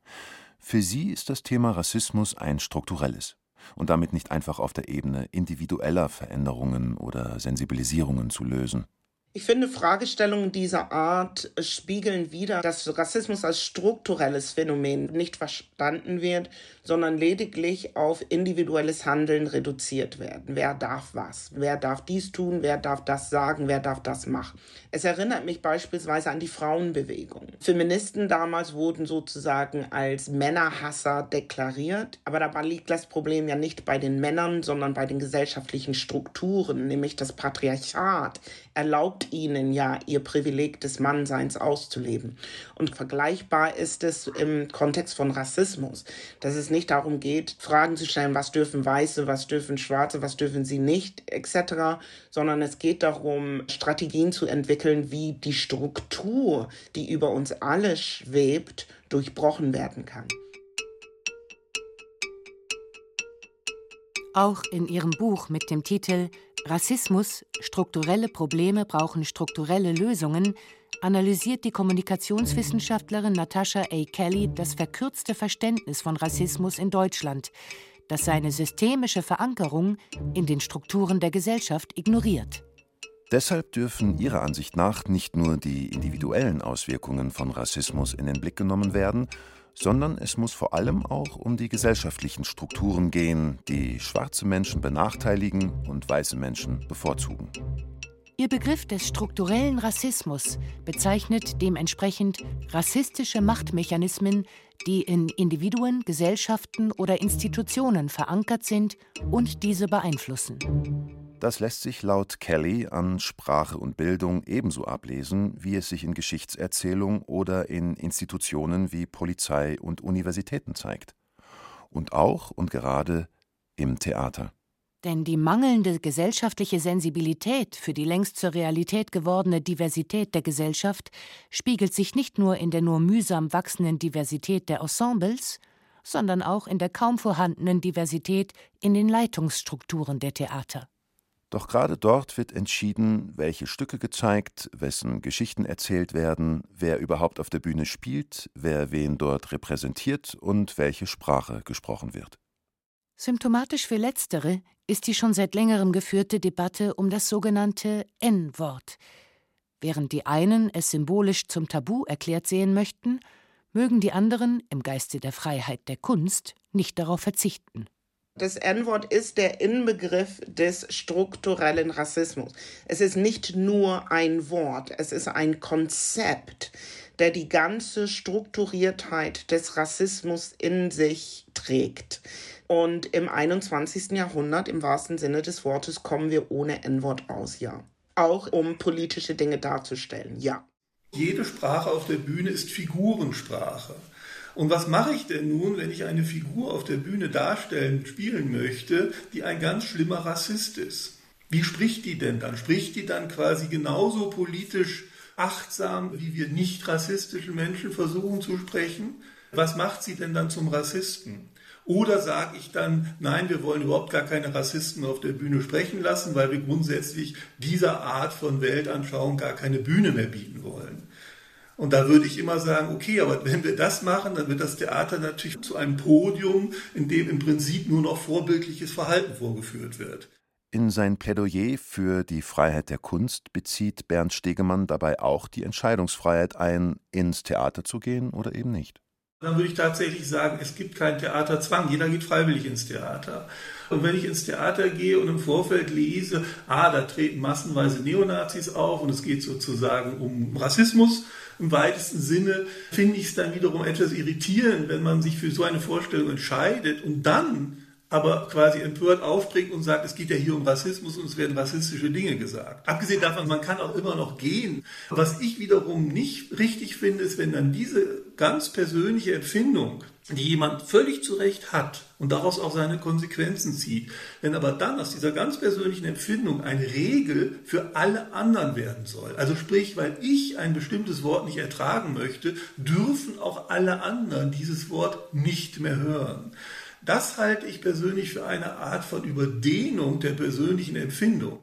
Für sie ist das Thema Rassismus ein strukturelles und damit nicht einfach auf der Ebene individueller Veränderungen oder Sensibilisierungen zu lösen. Ich finde, Fragestellungen dieser Art spiegeln wider, dass Rassismus als strukturelles Phänomen nicht verstanden wird, sondern lediglich auf individuelles Handeln reduziert werden. Wer darf was? Wer darf dies tun? Wer darf das sagen? Wer darf das machen? Es erinnert mich beispielsweise an die Frauenbewegung. Feministen damals wurden sozusagen als Männerhasser deklariert, aber dabei liegt das Problem ja nicht bei den Männern, sondern bei den gesellschaftlichen Strukturen, nämlich das Patriarchat erlaubt ihnen ja ihr Privileg des Mannseins auszuleben. Und vergleichbar ist es im Kontext von Rassismus, dass es nicht darum geht, Fragen zu stellen, was dürfen Weiße, was dürfen Schwarze, was dürfen sie nicht, etc., sondern es geht darum, Strategien zu entwickeln, wie die Struktur, die über uns alle schwebt, durchbrochen werden kann. Auch in ihrem Buch mit dem Titel Rassismus, strukturelle Probleme brauchen strukturelle Lösungen analysiert die Kommunikationswissenschaftlerin Natasha A. Kelly das verkürzte Verständnis von Rassismus in Deutschland, das seine systemische Verankerung in den Strukturen der Gesellschaft ignoriert. Deshalb dürfen ihrer Ansicht nach nicht nur die individuellen Auswirkungen von Rassismus in den Blick genommen werden, sondern es muss vor allem auch um die gesellschaftlichen Strukturen gehen, die schwarze Menschen benachteiligen und weiße Menschen bevorzugen. Ihr Begriff des strukturellen Rassismus bezeichnet dementsprechend rassistische Machtmechanismen, die in Individuen, Gesellschaften oder Institutionen verankert sind und diese beeinflussen. Das lässt sich laut Kelly an Sprache und Bildung ebenso ablesen, wie es sich in Geschichtserzählung oder in Institutionen wie Polizei und Universitäten zeigt. Und auch und gerade im Theater. Denn die mangelnde gesellschaftliche Sensibilität für die längst zur Realität gewordene Diversität der Gesellschaft spiegelt sich nicht nur in der nur mühsam wachsenden Diversität der Ensembles, sondern auch in der kaum vorhandenen Diversität in den Leitungsstrukturen der Theater. Doch gerade dort wird entschieden, welche Stücke gezeigt, wessen Geschichten erzählt werden, wer überhaupt auf der Bühne spielt, wer wen dort repräsentiert und welche Sprache gesprochen wird. Symptomatisch für letztere ist die schon seit längerem geführte Debatte um das sogenannte N-Wort. Während die einen es symbolisch zum Tabu erklärt sehen möchten, mögen die anderen im Geiste der Freiheit der Kunst nicht darauf verzichten. Das N-Wort ist der Inbegriff des strukturellen Rassismus. Es ist nicht nur ein Wort, es ist ein Konzept, der die ganze Strukturiertheit des Rassismus in sich trägt. Und im 21. Jahrhundert, im wahrsten Sinne des Wortes, kommen wir ohne N-Wort aus, ja. Auch um politische Dinge darzustellen, ja. Jede Sprache auf der Bühne ist Figurensprache. Und was mache ich denn nun, wenn ich eine Figur auf der Bühne darstellen, spielen möchte, die ein ganz schlimmer Rassist ist? Wie spricht die denn dann? Spricht die dann quasi genauso politisch achtsam, wie wir nicht rassistischen Menschen versuchen zu sprechen? Was macht sie denn dann zum Rassisten? Oder sage ich dann, nein, wir wollen überhaupt gar keine Rassisten auf der Bühne sprechen lassen, weil wir grundsätzlich dieser Art von Weltanschauung gar keine Bühne mehr bieten wollen. Und da würde ich immer sagen, okay, aber wenn wir das machen, dann wird das Theater natürlich zu einem Podium, in dem im Prinzip nur noch vorbildliches Verhalten vorgeführt wird. In sein Plädoyer für die Freiheit der Kunst bezieht Bernd Stegemann dabei auch die Entscheidungsfreiheit ein, ins Theater zu gehen oder eben nicht. Dann würde ich tatsächlich sagen, es gibt keinen Theaterzwang. Jeder geht freiwillig ins Theater. Und wenn ich ins Theater gehe und im Vorfeld lese, ah, da treten massenweise Neonazis auf und es geht sozusagen um Rassismus, im weitesten Sinne finde ich es dann wiederum etwas irritierend, wenn man sich für so eine Vorstellung entscheidet und dann aber quasi empört aufbringt und sagt, es geht ja hier um Rassismus und es werden rassistische Dinge gesagt. Abgesehen davon, man kann auch immer noch gehen. Was ich wiederum nicht richtig finde, ist, wenn dann diese ganz persönliche Empfindung, die jemand völlig zu Recht hat und daraus auch seine Konsequenzen zieht, wenn aber dann aus dieser ganz persönlichen Empfindung eine Regel für alle anderen werden soll, also sprich, weil ich ein bestimmtes Wort nicht ertragen möchte, dürfen auch alle anderen dieses Wort nicht mehr hören. Das halte ich persönlich für eine Art von Überdehnung der persönlichen Empfindung.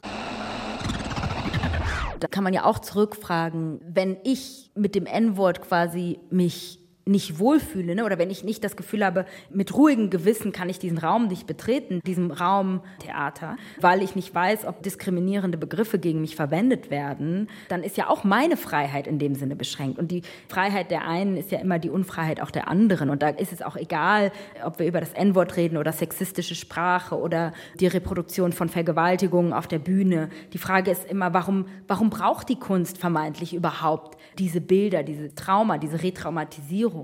Da kann man ja auch zurückfragen, wenn ich mit dem N-Wort quasi mich nicht wohlfühle ne? oder wenn ich nicht das Gefühl habe, mit ruhigem Gewissen kann ich diesen Raum nicht betreten, diesem Raum Theater, weil ich nicht weiß, ob diskriminierende Begriffe gegen mich verwendet werden, dann ist ja auch meine Freiheit in dem Sinne beschränkt. Und die Freiheit der einen ist ja immer die Unfreiheit auch der anderen. Und da ist es auch egal, ob wir über das N-Wort reden oder sexistische Sprache oder die Reproduktion von Vergewaltigungen auf der Bühne. Die Frage ist immer, warum, warum braucht die Kunst vermeintlich überhaupt diese Bilder, diese Trauma, diese Retraumatisierung?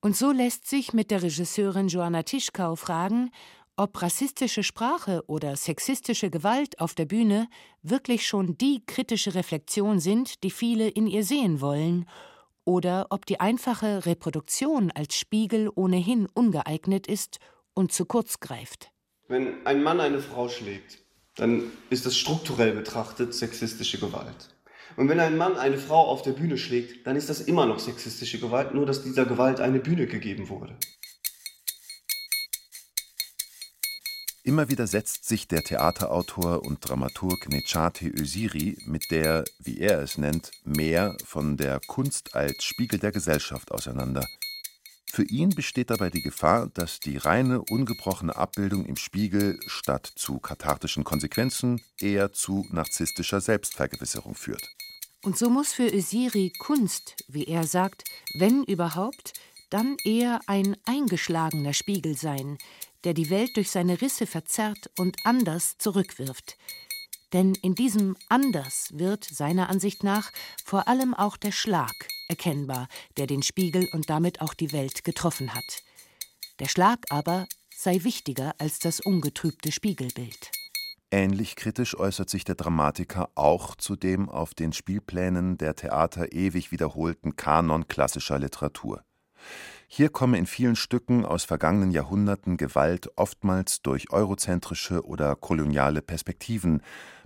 Und so lässt sich mit der Regisseurin Joanna Tischkau fragen, ob rassistische Sprache oder sexistische Gewalt auf der Bühne wirklich schon die kritische Reflexion sind, die viele in ihr sehen wollen, oder ob die einfache Reproduktion als Spiegel ohnehin ungeeignet ist und zu kurz greift. Wenn ein Mann eine Frau schlägt, dann ist das strukturell betrachtet sexistische Gewalt. Und wenn ein Mann eine Frau auf der Bühne schlägt, dann ist das immer noch sexistische Gewalt, nur dass dieser Gewalt eine Bühne gegeben wurde. Immer wieder setzt sich der Theaterautor und Dramaturg Necati Öziri mit der, wie er es nennt, mehr von der Kunst als Spiegel der Gesellschaft auseinander. Für ihn besteht dabei die Gefahr, dass die reine, ungebrochene Abbildung im Spiegel statt zu kathartischen Konsequenzen eher zu narzisstischer Selbstvergewisserung führt. Und so muss für Öziri Kunst, wie er sagt, wenn überhaupt, dann eher ein eingeschlagener Spiegel sein, der die Welt durch seine Risse verzerrt und anders zurückwirft. Denn in diesem Anders wird, seiner Ansicht nach, vor allem auch der Schlag erkennbar, der den Spiegel und damit auch die Welt getroffen hat. Der Schlag aber sei wichtiger als das ungetrübte Spiegelbild. Ähnlich kritisch äußert sich der Dramatiker auch zu dem auf den Spielplänen der Theater ewig wiederholten Kanon klassischer Literatur. Hier komme in vielen Stücken aus vergangenen Jahrhunderten Gewalt oftmals durch eurozentrische oder koloniale Perspektiven,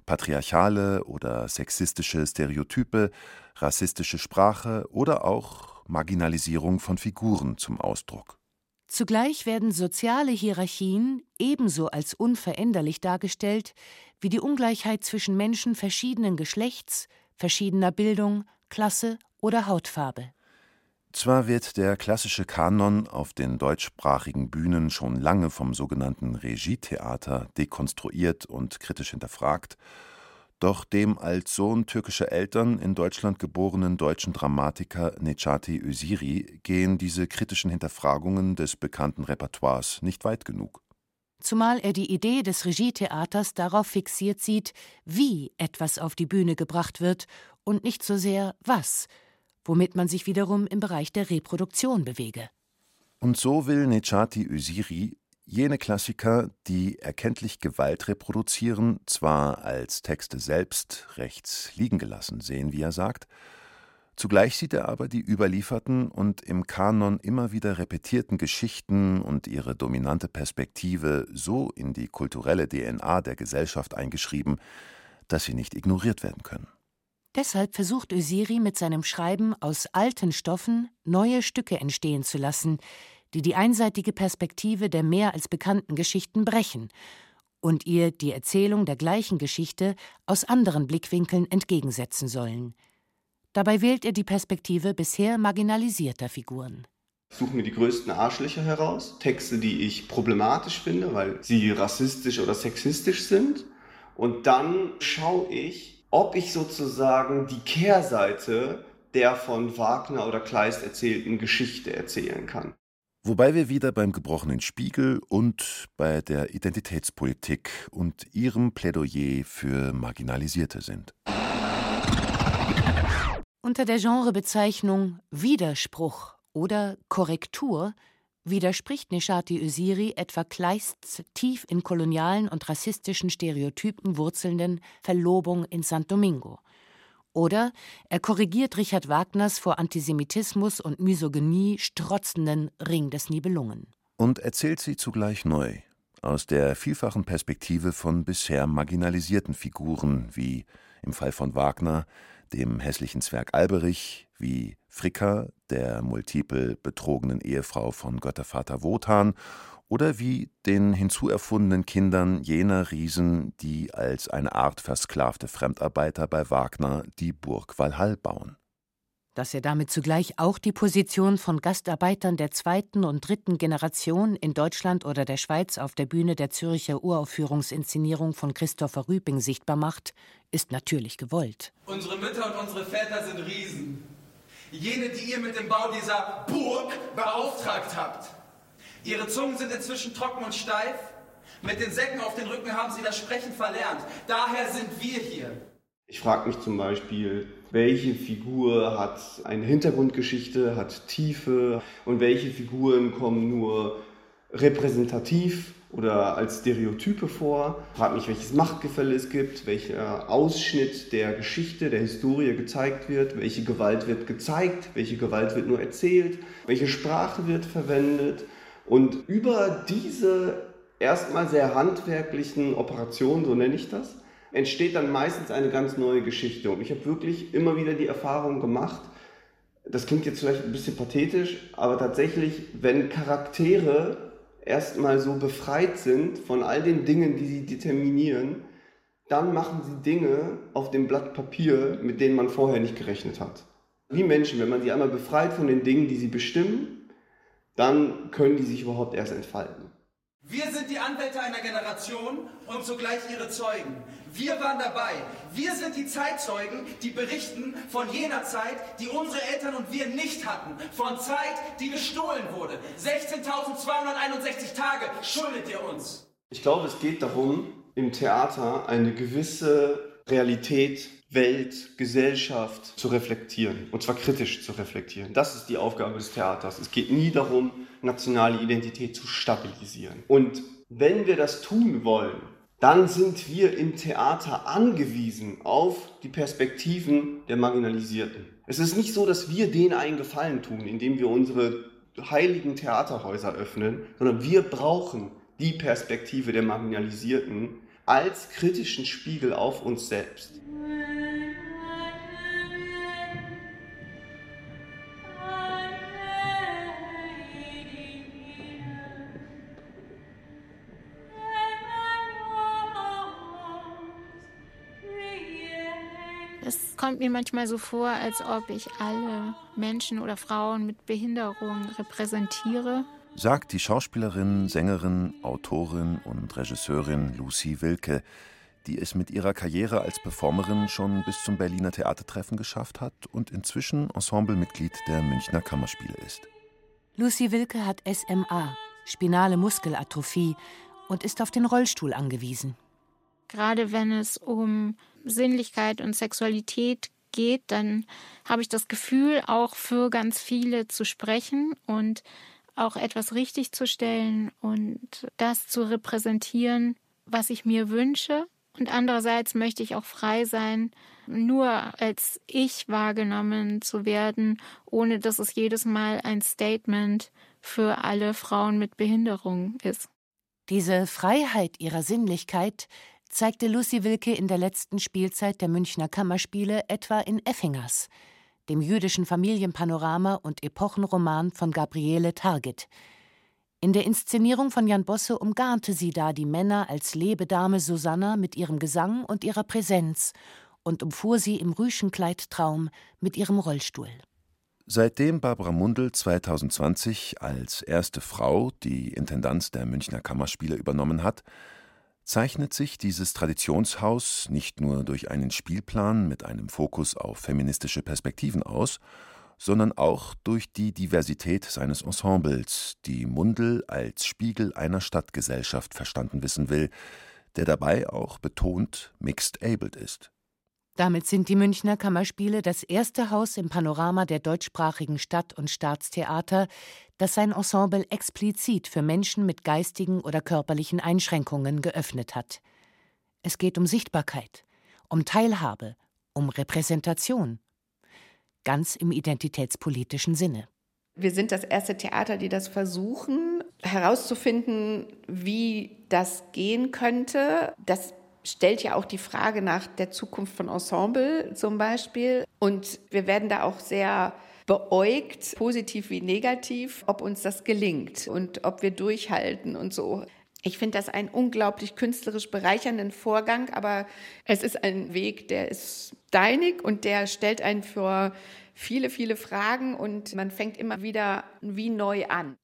patriarchale oder sexistische Stereotype, rassistische Sprache oder auch Marginalisierung von Figuren zum Ausdruck. Zugleich werden soziale Hierarchien ebenso als unveränderlich dargestellt wie die Ungleichheit zwischen Menschen verschiedenen Geschlechts, verschiedener Bildung, Klasse oder Hautfarbe. Zwar wird der klassische Kanon auf den deutschsprachigen Bühnen schon lange vom sogenannten Regietheater dekonstruiert und kritisch hinterfragt, doch dem als Sohn türkischer Eltern in Deutschland geborenen deutschen Dramatiker Necati Öziri gehen diese kritischen Hinterfragungen des bekannten Repertoires nicht weit genug. Zumal er die Idee des Regietheaters darauf fixiert sieht, wie etwas auf die Bühne gebracht wird und nicht so sehr was, womit man sich wiederum im Bereich der Reproduktion bewege. Und so will Necati Öziri jene Klassiker, die erkenntlich Gewalt reproduzieren, zwar als Texte selbst rechts liegen gelassen sehen, wie er sagt, zugleich sieht er aber die überlieferten und im Kanon immer wieder repetierten Geschichten und ihre dominante Perspektive so in die kulturelle DNA der Gesellschaft eingeschrieben, dass sie nicht ignoriert werden können. Deshalb versucht Ösiri mit seinem Schreiben aus alten Stoffen neue Stücke entstehen zu lassen, die die einseitige Perspektive der mehr als bekannten Geschichten brechen und ihr die Erzählung der gleichen Geschichte aus anderen Blickwinkeln entgegensetzen sollen. Dabei wählt er die Perspektive bisher marginalisierter Figuren. Ich suche mir die größten Arschlöcher heraus, Texte, die ich problematisch finde, weil sie rassistisch oder sexistisch sind. Und dann schaue ich, ob ich sozusagen die Kehrseite der von Wagner oder Kleist erzählten Geschichte erzählen kann. Wobei wir wieder beim gebrochenen Spiegel und bei der Identitätspolitik und ihrem Plädoyer für Marginalisierte sind. Unter der Genrebezeichnung Widerspruch oder Korrektur widerspricht Nishati Öziri etwa Kleists tief in kolonialen und rassistischen Stereotypen wurzelnden Verlobung in St. Domingo. Oder er korrigiert Richard Wagners vor Antisemitismus und Misogynie strotzenden Ring des Nibelungen. Und erzählt sie zugleich neu, aus der vielfachen Perspektive von bisher marginalisierten Figuren, wie im Fall von Wagner, dem hässlichen Zwerg Alberich, wie Fricka, der multiple betrogenen Ehefrau von Göttervater Wotan, oder wie den hinzuerfundenen Kindern jener Riesen, die als eine Art versklavte Fremdarbeiter bei Wagner die Burg Walhall bauen. Dass er damit zugleich auch die Position von Gastarbeitern der zweiten und dritten Generation in Deutschland oder der Schweiz auf der Bühne der Zürcher Uraufführungsinszenierung von Christopher Rüping sichtbar macht, ist natürlich gewollt. Unsere Mütter und unsere Väter sind Riesen. Jene, die ihr mit dem Bau dieser Burg beauftragt habt. Ihre Zungen sind inzwischen trocken und steif. Mit den Säcken auf den Rücken haben sie das Sprechen verlernt. Daher sind wir hier. Ich frage mich zum Beispiel, welche Figur hat eine Hintergrundgeschichte, hat Tiefe und welche Figuren kommen nur repräsentativ oder als Stereotype vor, fragt mich, welches Machtgefälle es gibt, welcher Ausschnitt der Geschichte, der Historie gezeigt wird, welche Gewalt wird gezeigt, welche Gewalt wird nur erzählt, welche Sprache wird verwendet. Und über diese erstmal sehr handwerklichen Operationen, so nenne ich das, entsteht dann meistens eine ganz neue Geschichte. Und ich habe wirklich immer wieder die Erfahrung gemacht, das klingt jetzt vielleicht ein bisschen pathetisch, aber tatsächlich, wenn Charaktere erstmal so befreit sind von all den Dingen, die sie determinieren, dann machen sie Dinge auf dem Blatt Papier, mit denen man vorher nicht gerechnet hat. Wie Menschen, wenn man sie einmal befreit von den Dingen, die sie bestimmen, dann können die sich überhaupt erst entfalten. Wir sind die Anwälte einer Generation und zugleich ihre Zeugen. Wir waren dabei. Wir sind die Zeitzeugen, die berichten von jener Zeit, die unsere Eltern und wir nicht hatten. Von Zeit, die gestohlen wurde. 16.261 Tage schuldet ihr uns. Ich glaube, es geht darum, im Theater eine gewisse Realität, Welt, Gesellschaft zu reflektieren. Und zwar kritisch zu reflektieren. Das ist die Aufgabe des Theaters. Es geht nie darum, nationale Identität zu stabilisieren. Und wenn wir das tun wollen, dann sind wir im Theater angewiesen auf die Perspektiven der Marginalisierten. Es ist nicht so, dass wir denen einen Gefallen tun, indem wir unsere heiligen Theaterhäuser öffnen, sondern wir brauchen die Perspektive der Marginalisierten als kritischen Spiegel auf uns selbst. Kommt mir manchmal so vor, als ob ich alle Menschen oder Frauen mit Behinderung repräsentiere. Sagt die Schauspielerin, Sängerin, Autorin und Regisseurin Lucy Wilke, die es mit ihrer Karriere als Performerin schon bis zum Berliner Theatertreffen geschafft hat und inzwischen Ensemblemitglied der Münchner Kammerspiele ist. Lucy Wilke hat SMA, spinale Muskelatrophie, und ist auf den Rollstuhl angewiesen. Gerade wenn es um Sinnlichkeit und Sexualität geht, dann habe ich das Gefühl, auch für ganz viele zu sprechen und auch etwas richtig zu stellen und das zu repräsentieren, was ich mir wünsche. Und andererseits möchte ich auch frei sein, nur als ich wahrgenommen zu werden, ohne dass es jedes Mal ein Statement für alle Frauen mit Behinderung ist. Diese Freiheit ihrer Sinnlichkeit zeigte Lucy Wilke in der letzten Spielzeit der Münchner Kammerspiele etwa in Effingers, dem jüdischen Familienpanorama und Epochenroman von Gabriele Target. In der Inszenierung von Jan Bosse umgarnte sie da die Männer als Lebedame Susanna mit ihrem Gesang und ihrer Präsenz und umfuhr sie im Rüschenkleidtraum mit ihrem Rollstuhl. Seitdem Barbara Mundel 2020 als erste Frau die Intendanz der Münchner Kammerspiele übernommen hat, zeichnet sich dieses Traditionshaus nicht nur durch einen Spielplan mit einem Fokus auf feministische Perspektiven aus, sondern auch durch die Diversität seines Ensembles, die Mundel als Spiegel einer Stadtgesellschaft verstanden wissen will, der dabei auch betont mixed-abled ist. Damit sind die Münchner Kammerspiele das erste Haus im Panorama der deutschsprachigen Stadt- und Staatstheater, das sein Ensemble explizit für Menschen mit geistigen oder körperlichen Einschränkungen geöffnet hat. Es geht um Sichtbarkeit, um Teilhabe, um Repräsentation. Ganz im identitätspolitischen Sinne. Wir sind das erste Theater, die das versuchen, herauszufinden, wie das gehen könnte. Das stellt ja auch die Frage nach der Zukunft von Ensemble zum Beispiel. Und wir werden da auch sehr beäugt, positiv wie negativ, ob uns das gelingt und ob wir durchhalten und so. Ich finde das einen unglaublich künstlerisch bereichernden Vorgang, aber es ist ein Weg, der ist steinig und der stellt einen vor viele, viele Fragen und man fängt immer wieder wie neu an.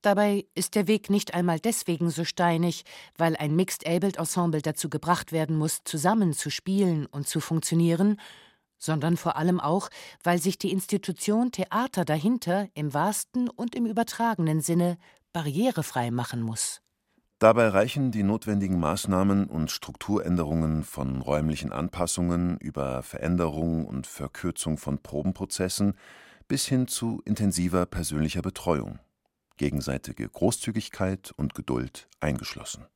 Dabei ist der Weg nicht einmal deswegen so steinig, weil ein Mixed-Abled Ensemble dazu gebracht werden muss, zusammen zu spielen und zu funktionieren, sondern vor allem auch, weil sich die Institution Theater dahinter im wahrsten und im übertragenen Sinne barrierefrei machen muss. Dabei reichen die notwendigen Maßnahmen und Strukturänderungen von räumlichen Anpassungen über Veränderung und Verkürzung von Probenprozessen bis hin zu intensiver persönlicher Betreuung. gegenseitige Großzügigkeit und Geduld eingeschlossen.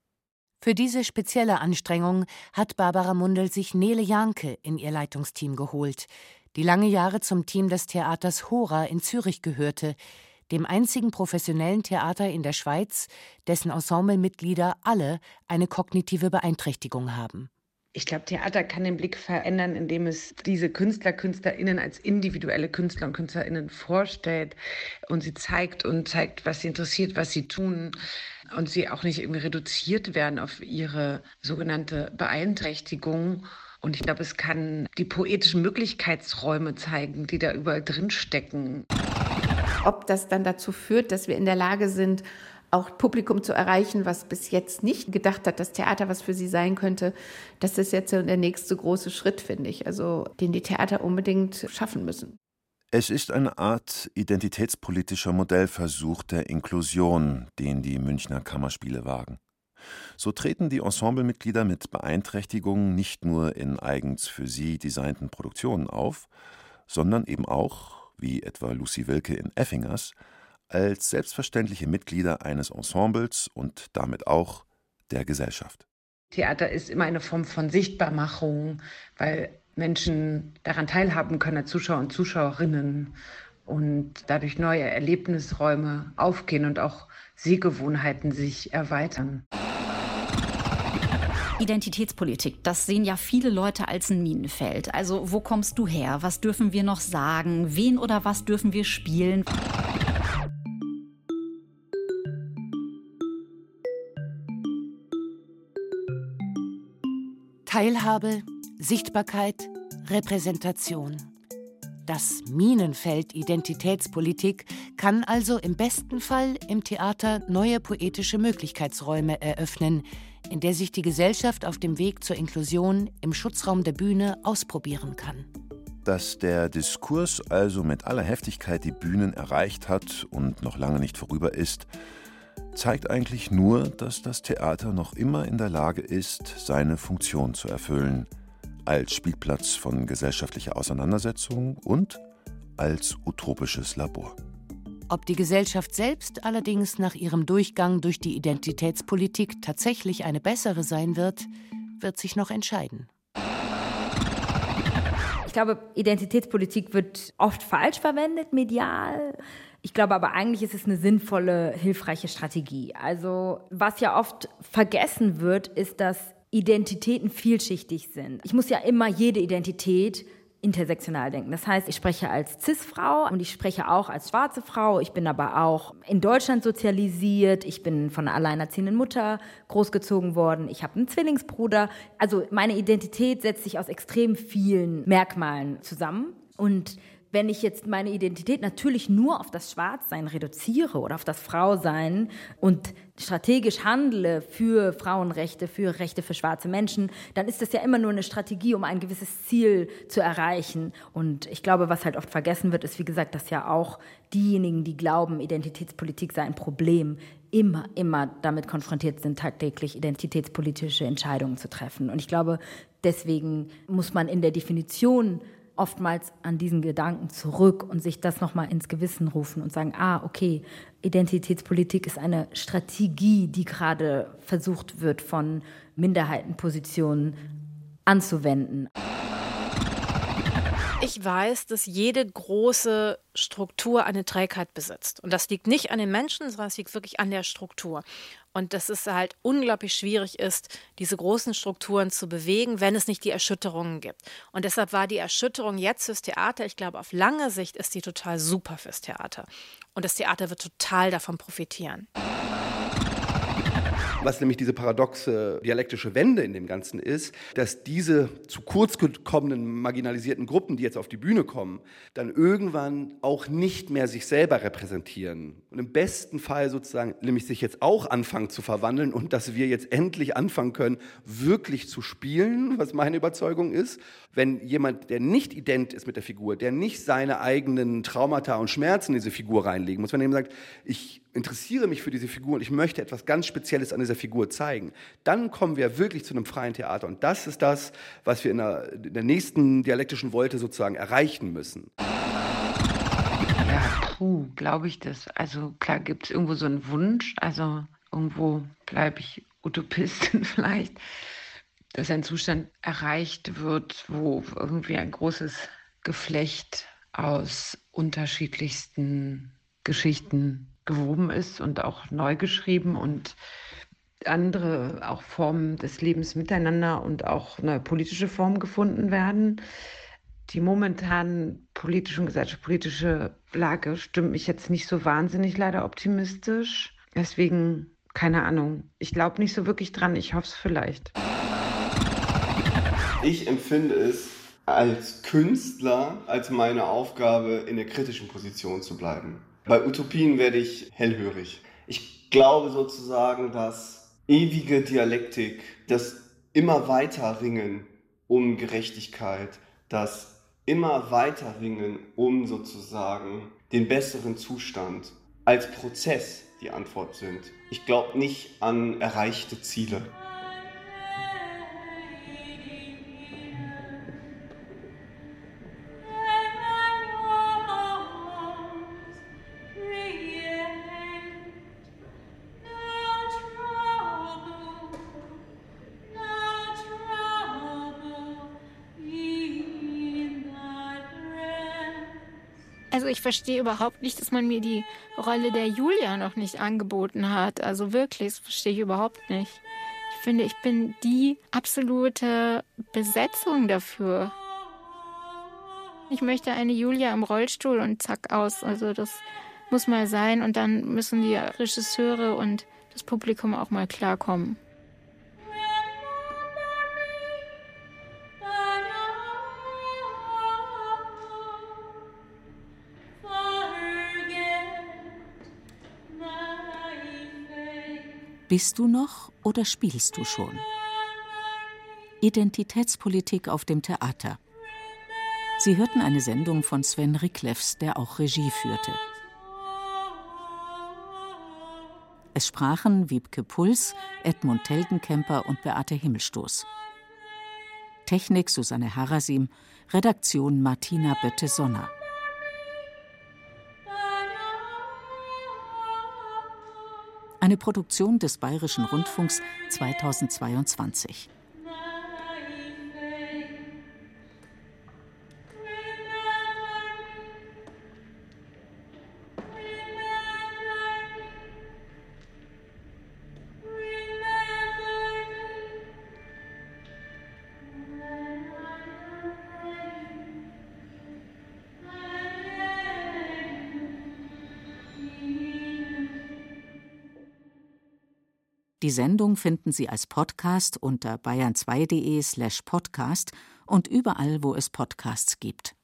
Für diese spezielle Anstrengung hat Barbara Mundel sich Nele Janke in ihr Leitungsteam geholt, die lange Jahre zum Team des Theaters Hora in Zürich gehörte, dem einzigen professionellen Theater in der Schweiz, dessen Ensemblemitglieder alle eine kognitive Beeinträchtigung haben. Ich glaube, Theater kann den Blick verändern, indem es diese Künstler, KünstlerInnen als individuelle Künstler und KünstlerInnen vorstellt und sie zeigt und zeigt, was sie interessiert, was sie tun und sie auch nicht irgendwie reduziert werden auf ihre sogenannte Beeinträchtigung. Und ich glaube, es kann die poetischen Möglichkeitsräume zeigen, die da überall drin stecken. Ob das dann dazu führt, dass wir in der Lage sind, auch Publikum zu erreichen, was bis jetzt nicht gedacht hat, dass Theater was für sie sein könnte, das ist jetzt der nächste große Schritt, finde ich, also den die Theater unbedingt schaffen müssen. Es ist eine Art identitätspolitischer Modellversuch der Inklusion, den die Münchner Kammerspiele wagen. So treten die Ensemblemitglieder mit Beeinträchtigungen nicht nur in eigens für sie designten Produktionen auf, sondern eben auch, wie etwa Lucy Wilke in Effingers, als selbstverständliche Mitglieder eines Ensembles und damit auch der Gesellschaft. Theater ist immer eine Form von Sichtbarmachung, weil Menschen daran teilhaben können als Zuschauer und Zuschauerinnen und dadurch neue Erlebnisräume aufgehen und auch Sehgewohnheiten sich erweitern. Identitätspolitik, das sehen ja viele Leute als ein Minenfeld. Also wo kommst du her? Was dürfen wir noch sagen? Wen oder was dürfen wir spielen? Teilhabe, Sichtbarkeit, Repräsentation. Das Minenfeld Identitätspolitik kann also im besten Fall im Theater neue poetische Möglichkeitsräume eröffnen, in der sich die Gesellschaft auf dem Weg zur Inklusion im Schutzraum der Bühne ausprobieren kann. Dass der Diskurs also mit aller Heftigkeit die Bühnen erreicht hat und noch lange nicht vorüber ist, zeigt eigentlich nur, dass das Theater noch immer in der Lage ist, seine Funktion zu erfüllen, als Spielplatz von gesellschaftlicher Auseinandersetzung und als utopisches Labor. Ob die Gesellschaft selbst allerdings nach ihrem Durchgang durch die Identitätspolitik tatsächlich eine bessere sein wird, wird sich noch entscheiden. Ich glaube, Identitätspolitik wird oft falsch verwendet, medial. Ich glaube aber eigentlich ist es eine sinnvolle, hilfreiche Strategie. Also was ja oft vergessen wird, ist, dass Identitäten vielschichtig sind. Ich muss ja immer jede Identität intersektional denken. Das heißt, ich spreche als CIS-Frau und ich spreche auch als schwarze Frau. Ich bin aber auch in Deutschland sozialisiert. Ich bin von einer alleinerziehenden Mutter großgezogen worden. Ich habe einen Zwillingsbruder. Also meine Identität setzt sich aus extrem vielen Merkmalen zusammen. Und wenn ich jetzt meine Identität natürlich nur auf das Schwarzsein reduziere oder auf das Frausein und strategisch handle für Frauenrechte, für Rechte für schwarze Menschen, dann ist das ja immer nur eine Strategie, um ein gewisses Ziel zu erreichen. Und ich glaube, was halt oft vergessen wird, ist, wie gesagt, dass ja auch diejenigen, die glauben, Identitätspolitik sei ein Problem, immer, immer damit konfrontiert sind, tagtäglich identitätspolitische Entscheidungen zu treffen. Und ich glaube, deswegen muss man in der Definition oftmals an diesen Gedanken zurück und sich das nochmal ins Gewissen rufen und sagen, ah, okay, Identitätspolitik ist eine Strategie, die gerade versucht wird, von Minderheitenpositionen anzuwenden. Ich weiß, dass jede große Struktur eine Trägheit besitzt. Und das liegt nicht an den Menschen, sondern es liegt wirklich an der Struktur. Und dass es halt unglaublich schwierig ist, diese großen Strukturen zu bewegen, wenn es nicht die Erschütterungen gibt. Und deshalb war die Erschütterung jetzt fürs Theater, ich glaube, auf lange Sicht ist die total super fürs Theater. Und das Theater wird total davon profitieren. Was nämlich diese paradoxe dialektische Wende in dem Ganzen ist, dass diese zu kurz gekommenen marginalisierten Gruppen, die jetzt auf die Bühne kommen, dann irgendwann auch nicht mehr sich selber repräsentieren. Und im besten Fall sozusagen nämlich sich jetzt auch anfangen zu verwandeln und dass wir jetzt endlich anfangen können, wirklich zu spielen, was meine Überzeugung ist. Wenn jemand, der nicht ident ist mit der Figur, der nicht seine eigenen Traumata und Schmerzen in diese Figur reinlegen muss, wenn er eben sagt, ich interessiere mich für diese Figur und ich möchte etwas ganz Spezielles an dieser Figur zeigen, dann kommen wir wirklich zu einem freien Theater. Und das ist das, was wir in der, in der nächsten dialektischen Wolte sozusagen erreichen müssen. Ja, puh, glaube ich das? Also klar gibt es irgendwo so einen Wunsch, also irgendwo bleibe ich Utopistin [LAUGHS] vielleicht, dass ein Zustand erreicht wird, wo irgendwie ein großes Geflecht aus unterschiedlichsten Geschichten gewoben ist und auch neu geschrieben und andere auch Formen des Lebens miteinander und auch neue politische Formen gefunden werden. Die momentan politische und gesellschaftspolitische Lage stimmt mich jetzt nicht so wahnsinnig leider optimistisch. Deswegen, keine Ahnung. Ich glaube nicht so wirklich dran. Ich hoffe es vielleicht. Ich empfinde es als Künstler als meine Aufgabe, in der kritischen Position zu bleiben. Bei Utopien werde ich hellhörig. Ich glaube sozusagen, dass ewige Dialektik, das immer weiter Ringen um Gerechtigkeit, das immer weiter ringen um sozusagen den besseren Zustand als Prozess die Antwort sind. Ich glaube nicht an erreichte Ziele. Verstehe überhaupt nicht, dass man mir die Rolle der Julia noch nicht angeboten hat. Also wirklich, das verstehe ich überhaupt nicht. Ich finde, ich bin die absolute Besetzung dafür. Ich möchte eine Julia im Rollstuhl und zack aus. Also das muss mal sein und dann müssen die Regisseure und das Publikum auch mal klarkommen. Bist du noch oder spielst du schon? Identitätspolitik auf dem Theater. Sie hörten eine Sendung von Sven Riklefs, der auch Regie führte. Es sprachen Wiebke Puls, Edmund Telgenkemper und Beate Himmelstoß. Technik Susanne Harasim, Redaktion Martina Bötte-Sonner. Eine Produktion des Bayerischen Rundfunks 2022. Die Sendung finden Sie als Podcast unter bayern2.de slash podcast und überall, wo es Podcasts gibt.